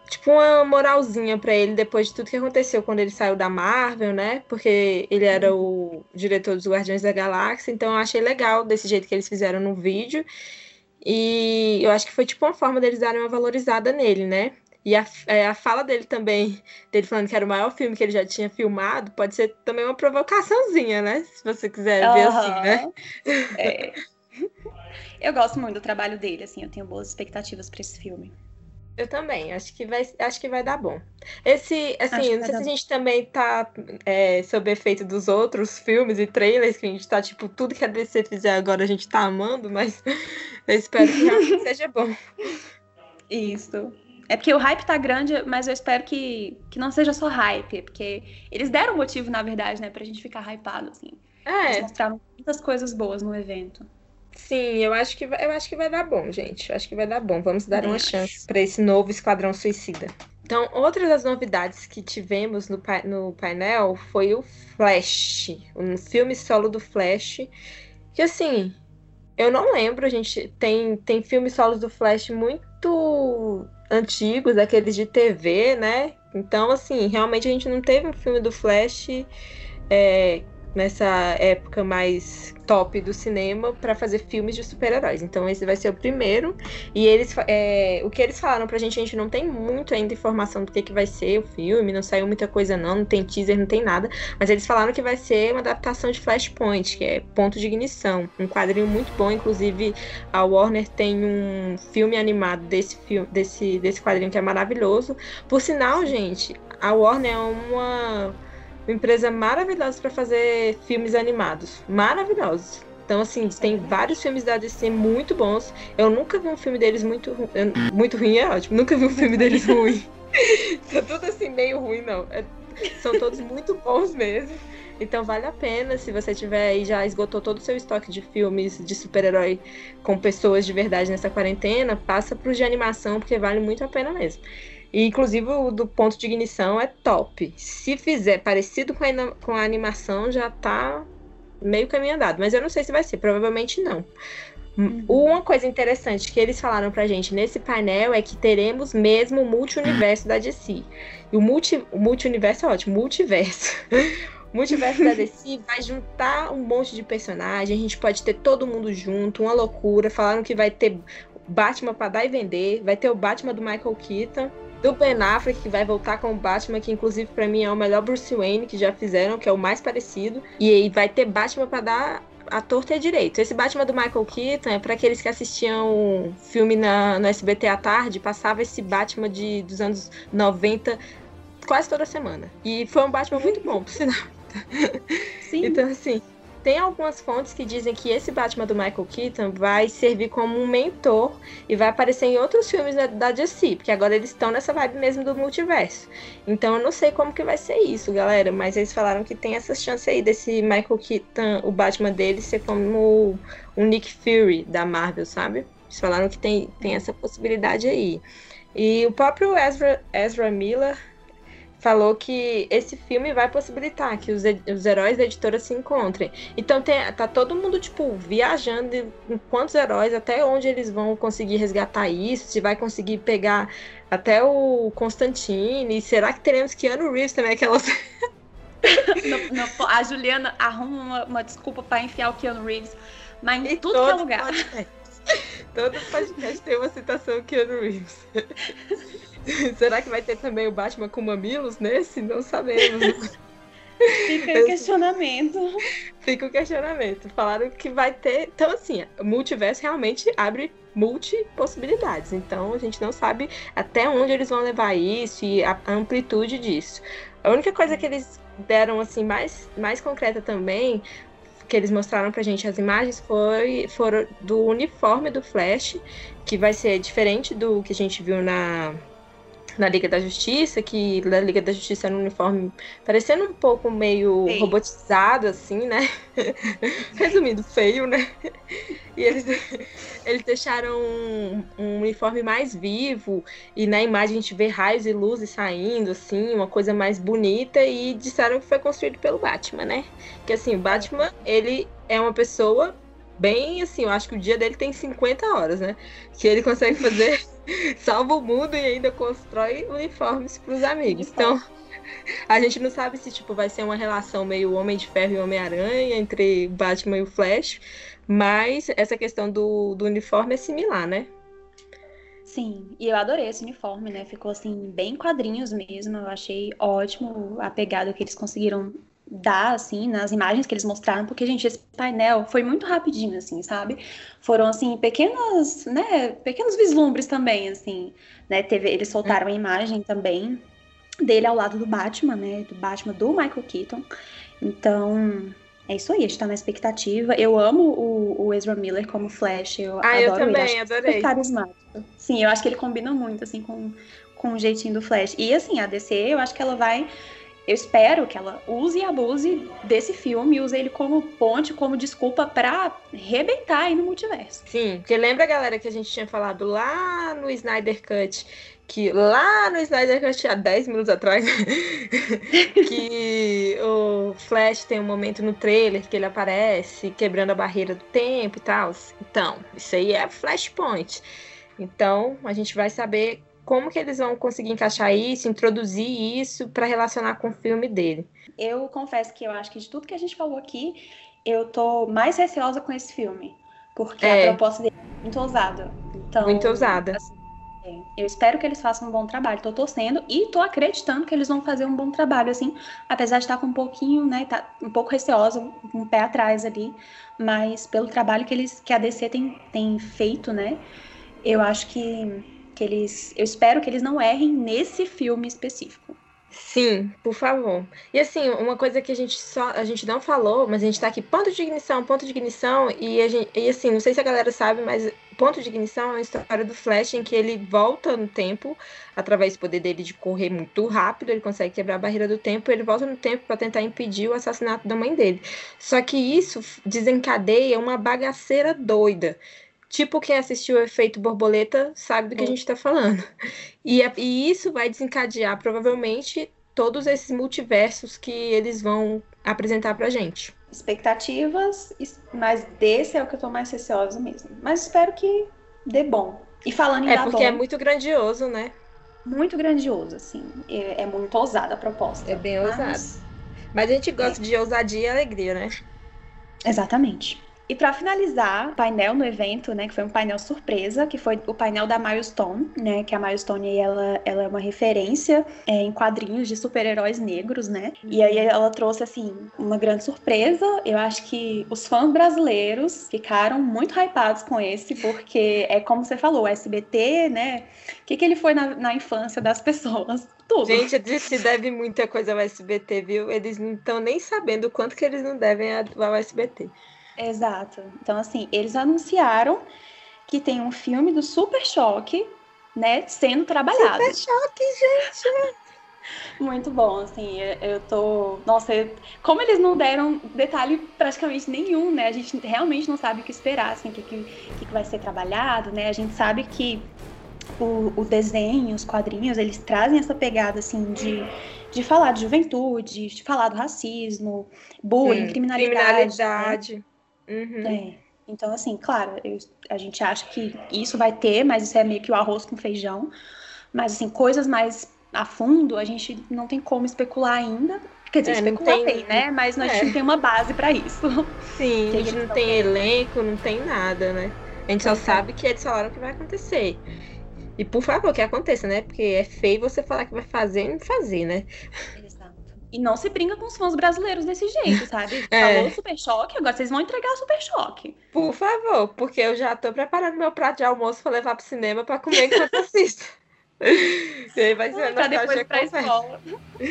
tipo uma moralzinha para ele depois de tudo que aconteceu quando ele saiu da Marvel, né? Porque ele era o diretor dos Guardiões da Galáxia, então eu achei legal desse jeito que eles fizeram no vídeo. E eu acho que foi tipo uma forma deles darem uma valorizada nele, né? E a, é, a fala dele também, dele falando que era o maior filme que ele já tinha filmado, pode ser também uma provocaçãozinha, né? Se você quiser ver assim, né? É. Eu gosto muito do trabalho dele, assim, eu tenho boas expectativas para esse filme. Eu também, acho que vai, acho que vai dar bom. Esse, assim, não sei se a gente também tá é, sob efeito dos outros filmes e trailers, que a gente tá, tipo, tudo que a DC fizer agora a gente tá amando, mas eu espero que realmente seja bom. Isso. É porque o hype tá grande, mas eu espero que, que não seja só hype, porque eles deram motivo, na verdade, né, pra gente ficar hypado, assim. É. Eles mostraram muitas coisas boas no evento. Sim, eu acho que vai, eu acho que vai dar bom, gente. Eu acho que vai dar bom. Vamos dar uma chance para esse novo Esquadrão Suicida. Então, outra das novidades que tivemos no, no painel foi o Flash, um filme solo do Flash. Que assim, eu não lembro, a gente tem, tem filmes solos do Flash muito antigos, aqueles de TV, né? Então, assim, realmente a gente não teve um filme do Flash é, nessa época mais top do cinema para fazer filmes de super-heróis. Então esse vai ser o primeiro. E eles é, o que eles falaram pra gente, a gente não tem muito ainda informação do que, que vai ser o filme, não saiu muita coisa não, não tem teaser, não tem nada. Mas eles falaram que vai ser uma adaptação de Flashpoint, que é Ponto de Ignição. Um quadrinho muito bom, inclusive a Warner tem um filme animado desse filme, desse, desse quadrinho que é maravilhoso. Por sinal, gente, a Warner é uma uma empresa maravilhosa para fazer filmes animados. Maravilhosos. Então, assim, tem vários filmes da DC muito bons. Eu nunca vi um filme deles muito ruim. Muito ruim é ótimo. Nunca vi um filme deles ruim. tá tudo assim, meio ruim, não. É, são todos muito bons mesmo. Então vale a pena, se você tiver aí, já esgotou todo o seu estoque de filmes de super-herói com pessoas de verdade nessa quarentena, passa pros de animação, porque vale muito a pena mesmo. E, inclusive, o do ponto de ignição é top. Se fizer parecido com a, com a animação, já tá meio caminho andado. Mas eu não sei se vai ser, provavelmente não. Uhum. Uma coisa interessante que eles falaram pra gente nesse painel é que teremos mesmo o multi-universo da DC. E o multi, o multi-universo é ótimo, multiverso. O multiverso da DC vai juntar um monte de personagens, a gente pode ter todo mundo junto, uma loucura. Falaram que vai ter Batman para dar e vender, vai ter o Batman do Michael Keaton, do Ben Affleck, que vai voltar com o Batman, que inclusive para mim é o melhor Bruce Wayne que já fizeram, que é o mais parecido. E aí vai ter Batman para dar a torta é direito. Esse Batman do Michael Keaton é para aqueles que assistiam filme na, no SBT à tarde, passava esse Batman de, dos anos 90 quase toda semana. E foi um Batman muito bom, por sinal. Sim. Então, assim, tem algumas fontes que dizem que esse Batman do Michael Keaton vai servir como um mentor e vai aparecer em outros filmes da, DC, porque agora eles estão nessa vibe mesmo do multiverso. Então eu não sei como que vai ser isso, galera, mas eles falaram que tem essa chance aí desse Michael Keaton, o Batman dele, ser como um Nick Fury da Marvel, sabe? Eles falaram que tem, tem essa possibilidade aí. E o próprio Ezra, Ezra Miller falou que esse filme vai possibilitar que os, os heróis da editora se encontrem. Então tem, tá todo mundo, tipo, viajando em quantos heróis, até onde eles vão conseguir resgatar isso, se vai conseguir pegar até o Constantine. Será que teremos Keanu Reeves também, aquelas. no, no, a Juliana arruma uma, uma desculpa para enfiar o Keanu Reeves, mas em e tudo que é lugar. Podcast, todo podcast tem uma citação Keanu Reeves. Será que vai ter também o Batman com mamilos nesse? Não sabemos. Fica o questionamento. Fica o questionamento. Falaram que vai ter. Então, assim, o multiverso realmente abre multi possibilidades. Então, a gente não sabe até onde eles vão levar isso e a amplitude disso. A única coisa que eles deram, assim, mais, mais concreta também que eles mostraram pra gente as imagens foi foram do uniforme do Flash, que vai ser diferente do que a gente viu na na Liga da Justiça, que na Liga da Justiça era um uniforme parecendo um pouco meio robotizado, assim, né? Resumindo, feio, né? E eles, eles deixaram um, um, uniforme mais vivo, e na imagem a gente vê raios e luzes saindo, assim, uma coisa mais bonita, e disseram que foi construído pelo Batman, né? Que assim, o Batman, ele é uma pessoa bem assim, eu acho que o dia dele tem 50 horas, né? Que ele consegue fazer, salva o mundo e ainda constrói uniformes para os amigos. Então, a gente não sabe se tipo vai ser uma relação meio Homem de Ferro e Homem-Aranha entre Batman e o Flash, mas essa questão do, do uniforme é similar, né? Sim, e eu adorei esse uniforme, né? Ficou assim, bem quadrinhos mesmo. Eu achei ótimo a pegada que eles conseguiram dar, assim, nas imagens que eles mostraram, porque, gente, esse painel foi muito rapidinho, assim, sabe? Foram, assim, pequenas, né, pequenos vislumbres também, assim, né? Teve, eles soltaram a imagem também dele ao lado do Batman, né? Do Batman do Michael Keaton. Então, é isso aí, a gente tá na expectativa. Eu amo o, o Ezra Miller como Flash. Eu ah, adoro eu também, ele. adorei. Carismático. Sim, eu acho que ele combina muito, assim, com, com o jeitinho do Flash. E, assim, a DC, eu acho que ela vai eu espero que ela use e abuse desse filme, use ele como ponte, como desculpa para rebentar aí no multiverso. Sim, porque lembra, galera, que a gente tinha falado lá no Snyder Cut, que lá no Snyder Cut, há 10 minutos atrás, que o Flash tem um momento no trailer que ele aparece quebrando a barreira do tempo e tal. Então, isso aí é Flashpoint. Então, a gente vai saber como que eles vão conseguir encaixar isso, introduzir isso para relacionar com o filme dele? Eu confesso que eu acho que de tudo que a gente falou aqui, eu tô mais receosa com esse filme, porque é. a proposta dele é muito ousada. Então, muito ousada. Assim, é, eu espero que eles façam um bom trabalho. Tô torcendo e tô acreditando que eles vão fazer um bom trabalho, assim, apesar de estar com um pouquinho, né, tá um pouco receosa, um pé atrás ali, mas pelo trabalho que eles, que a DC tem, tem feito, né, eu acho que que eles, eu espero que eles não errem nesse filme específico. Sim, por favor. E assim, uma coisa que a gente só a gente não falou, mas a gente tá aqui ponto de ignição, ponto de ignição e gente, e assim, não sei se a galera sabe, mas ponto de ignição é uma história do Flash em que ele volta no tempo através do poder dele de correr muito rápido, ele consegue quebrar a barreira do tempo, ele volta no tempo para tentar impedir o assassinato da mãe dele. Só que isso desencadeia uma bagaceira doida Tipo, quem assistiu o efeito borboleta sabe do que a gente está falando. E, e isso vai desencadear, provavelmente, todos esses multiversos que eles vão apresentar pra gente. expectativas, mas desse é o que eu tô mais receosa mesmo. Mas espero que dê bom. E falando em É porque bom, é muito grandioso, né? muito grandioso, assim. É, é muito ousada a proposta. É bem Mas- ousado. Mas a gente gosta de ousadia e alegria, né? Exatamente. E para finalizar, o painel no evento, né, que foi um painel surpresa, que foi o painel da Milestone, né, que a Milestone ela, ela é uma referência é, em quadrinhos de super-heróis negros, né? E aí ela trouxe assim uma grande surpresa. Eu acho que os fãs brasileiros ficaram muito hypados com esse, porque é como você falou, o SBT, né? O que, que ele foi na, na infância das pessoas? Tudo. Gente, se deve muita coisa ao SBT, viu? Eles não estão nem sabendo o quanto que eles não devem ao SBT. Exato. Então, assim, eles anunciaram que tem um filme do Super Choque, né, sendo trabalhado. Super choque, gente! Muito bom, assim, eu, tô. Nossa, eu- como eles não deram detalhe praticamente nenhum, né? A gente realmente não sabe o que esperar, assim, o que, que, que vai ser trabalhado, né? A gente sabe que o, o desenho, os quadrinhos, eles trazem essa pegada, assim, de, de falar de juventude, de falar do racismo, bullying, Hum, criminalidade. né? Uhum. É. Então, assim, claro, eu- a gente acha que isso vai ter, mas isso é meio que o arroz com feijão. Mas, assim, coisas mais a fundo, a gente não tem como especular ainda. Quer dizer, É, especular tem- tem, né? Mas a gente é. não tem uma base pra isso. Sim, a gente não tem elenco, não tem nada, né? A gente só Pois é. sabe que eles falaram que vai acontecer. E por favor, que aconteça, né? Porque é feio você falar que vai fazer e não fazer, né? E não se brinca com os fãs brasileiros desse jeito, sabe? É. Falou Super Choque, agora vocês vão entregar o Super Choque. Por favor, porque eu já tô preparando meu prato de almoço pra levar pro cinema pra comer enquanto assisto. E aí vai ser a pra depois pra escola.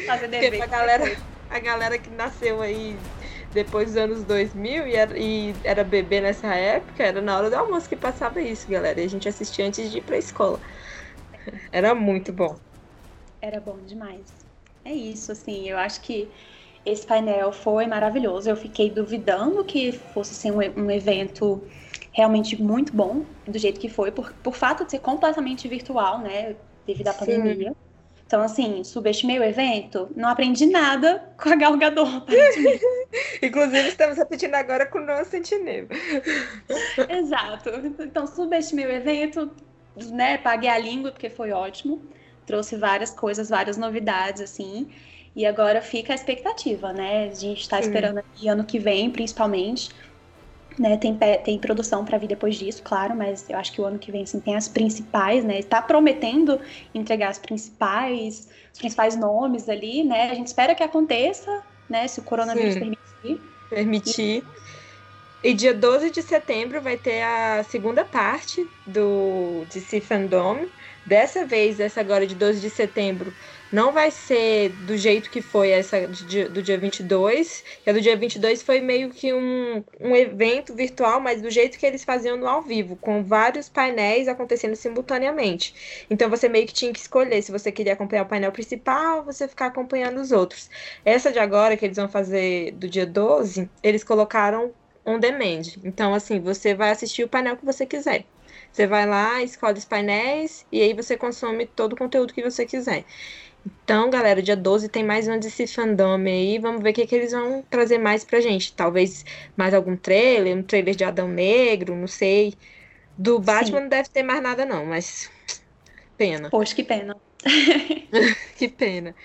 Fazer dever. pra galera, a galera que nasceu aí depois dos anos 2000 e era, e era bebê nessa época, era na hora do almoço que passava isso, galera. E a gente assistia antes de ir pra escola. Era muito bom. Era bom demais. É isso, assim, eu acho que esse painel foi maravilhoso. Eu fiquei duvidando que fosse ser um, um evento realmente muito bom, do jeito que foi, por, por fato de ser completamente virtual, né, devido à Sim. pandemia. Então, assim, subestimei o evento, não aprendi nada com a Gal Gadot, aparentemente. Inclusive, estamos repetindo agora com o Noah Centineo. Exato. Então, subestimei o evento, né? Paguei a língua porque foi ótimo. Trouxe várias coisas, várias novidades, assim. E agora fica a expectativa, né? A gente tá Sim. esperando aqui ano que vem, principalmente. Né, tem, tem produção para vir depois disso, claro, mas eu acho que o ano que vem assim, tem as principais, né? Tá prometendo entregar as principais, os principais nomes ali, né? A gente espera que aconteça, né? Se o coronavírus Sim. permitir. Permitir. E dia 12 de setembro vai ter a segunda parte do DC Fandom. Dessa vez, essa agora de 12 de setembro, não vai ser do jeito que foi essa de do dia 22. Que a do dia 22 foi meio que um, um evento virtual, mas do jeito que eles faziam no ao vivo, com vários painéis acontecendo simultaneamente. Então você meio que tinha que escolher se você queria acompanhar o painel principal ou você ficar acompanhando os outros. Essa de agora, que eles vão fazer do dia 12, eles colocaram on demand. Então, assim, você vai assistir o painel que você quiser. Você vai lá, escolhe os painéis e aí você consome todo o conteúdo que você quiser. Então, galera, dia 12 tem mais um DC Fandom aí. Vamos ver o que, que eles vão trazer mais pra gente. Talvez mais algum trailer, um trailer de Adão Negro, não sei. Do Batman não deve ter mais nada, não, mas. Pena. Poxa, que pena. Que pena.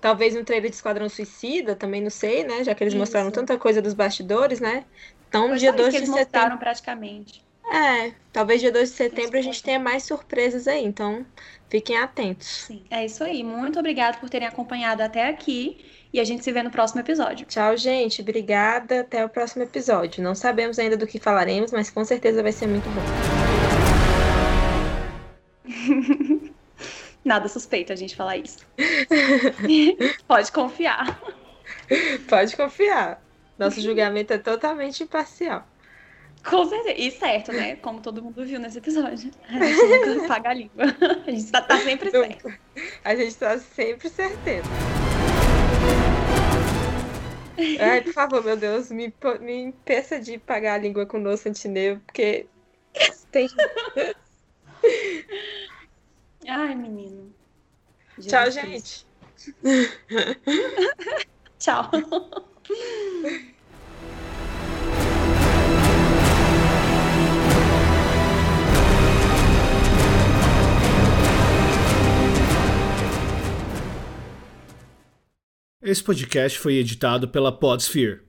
Talvez um trailer de Esquadrão Suicida, também não sei, né? Já que eles mostraram Isso. tanta coisa dos bastidores, né? Então, Foi dia só isso 12 que de eles setembro. praticamente. É, talvez dia 12 de setembro a gente tenha mais surpresas aí, então fiquem atentos. Sim, é isso aí. Muito obrigada por terem acompanhado até aqui e a gente se vê no próximo episódio. Tchau, gente. Obrigada. Até o próximo episódio. Não sabemos ainda do que falaremos, mas com certeza vai ser muito bom. Nada suspeito a gente falar isso. Pode confiar. Pode confiar. Nosso julgamento é totalmente imparcial. Com certeza. E certo, né? Como todo mundo viu nesse episódio. A gente nunca paga a língua. A gente tá, tá sempre certo. A gente tá sempre certeiro. Ai, por favor, meu Deus, me, me impeça de pagar a língua com o Santineu, porque tem Ai, menino. Tchau, Jesus Cristo. gente. Tchau. Esse podcast foi editado pela Podsphere.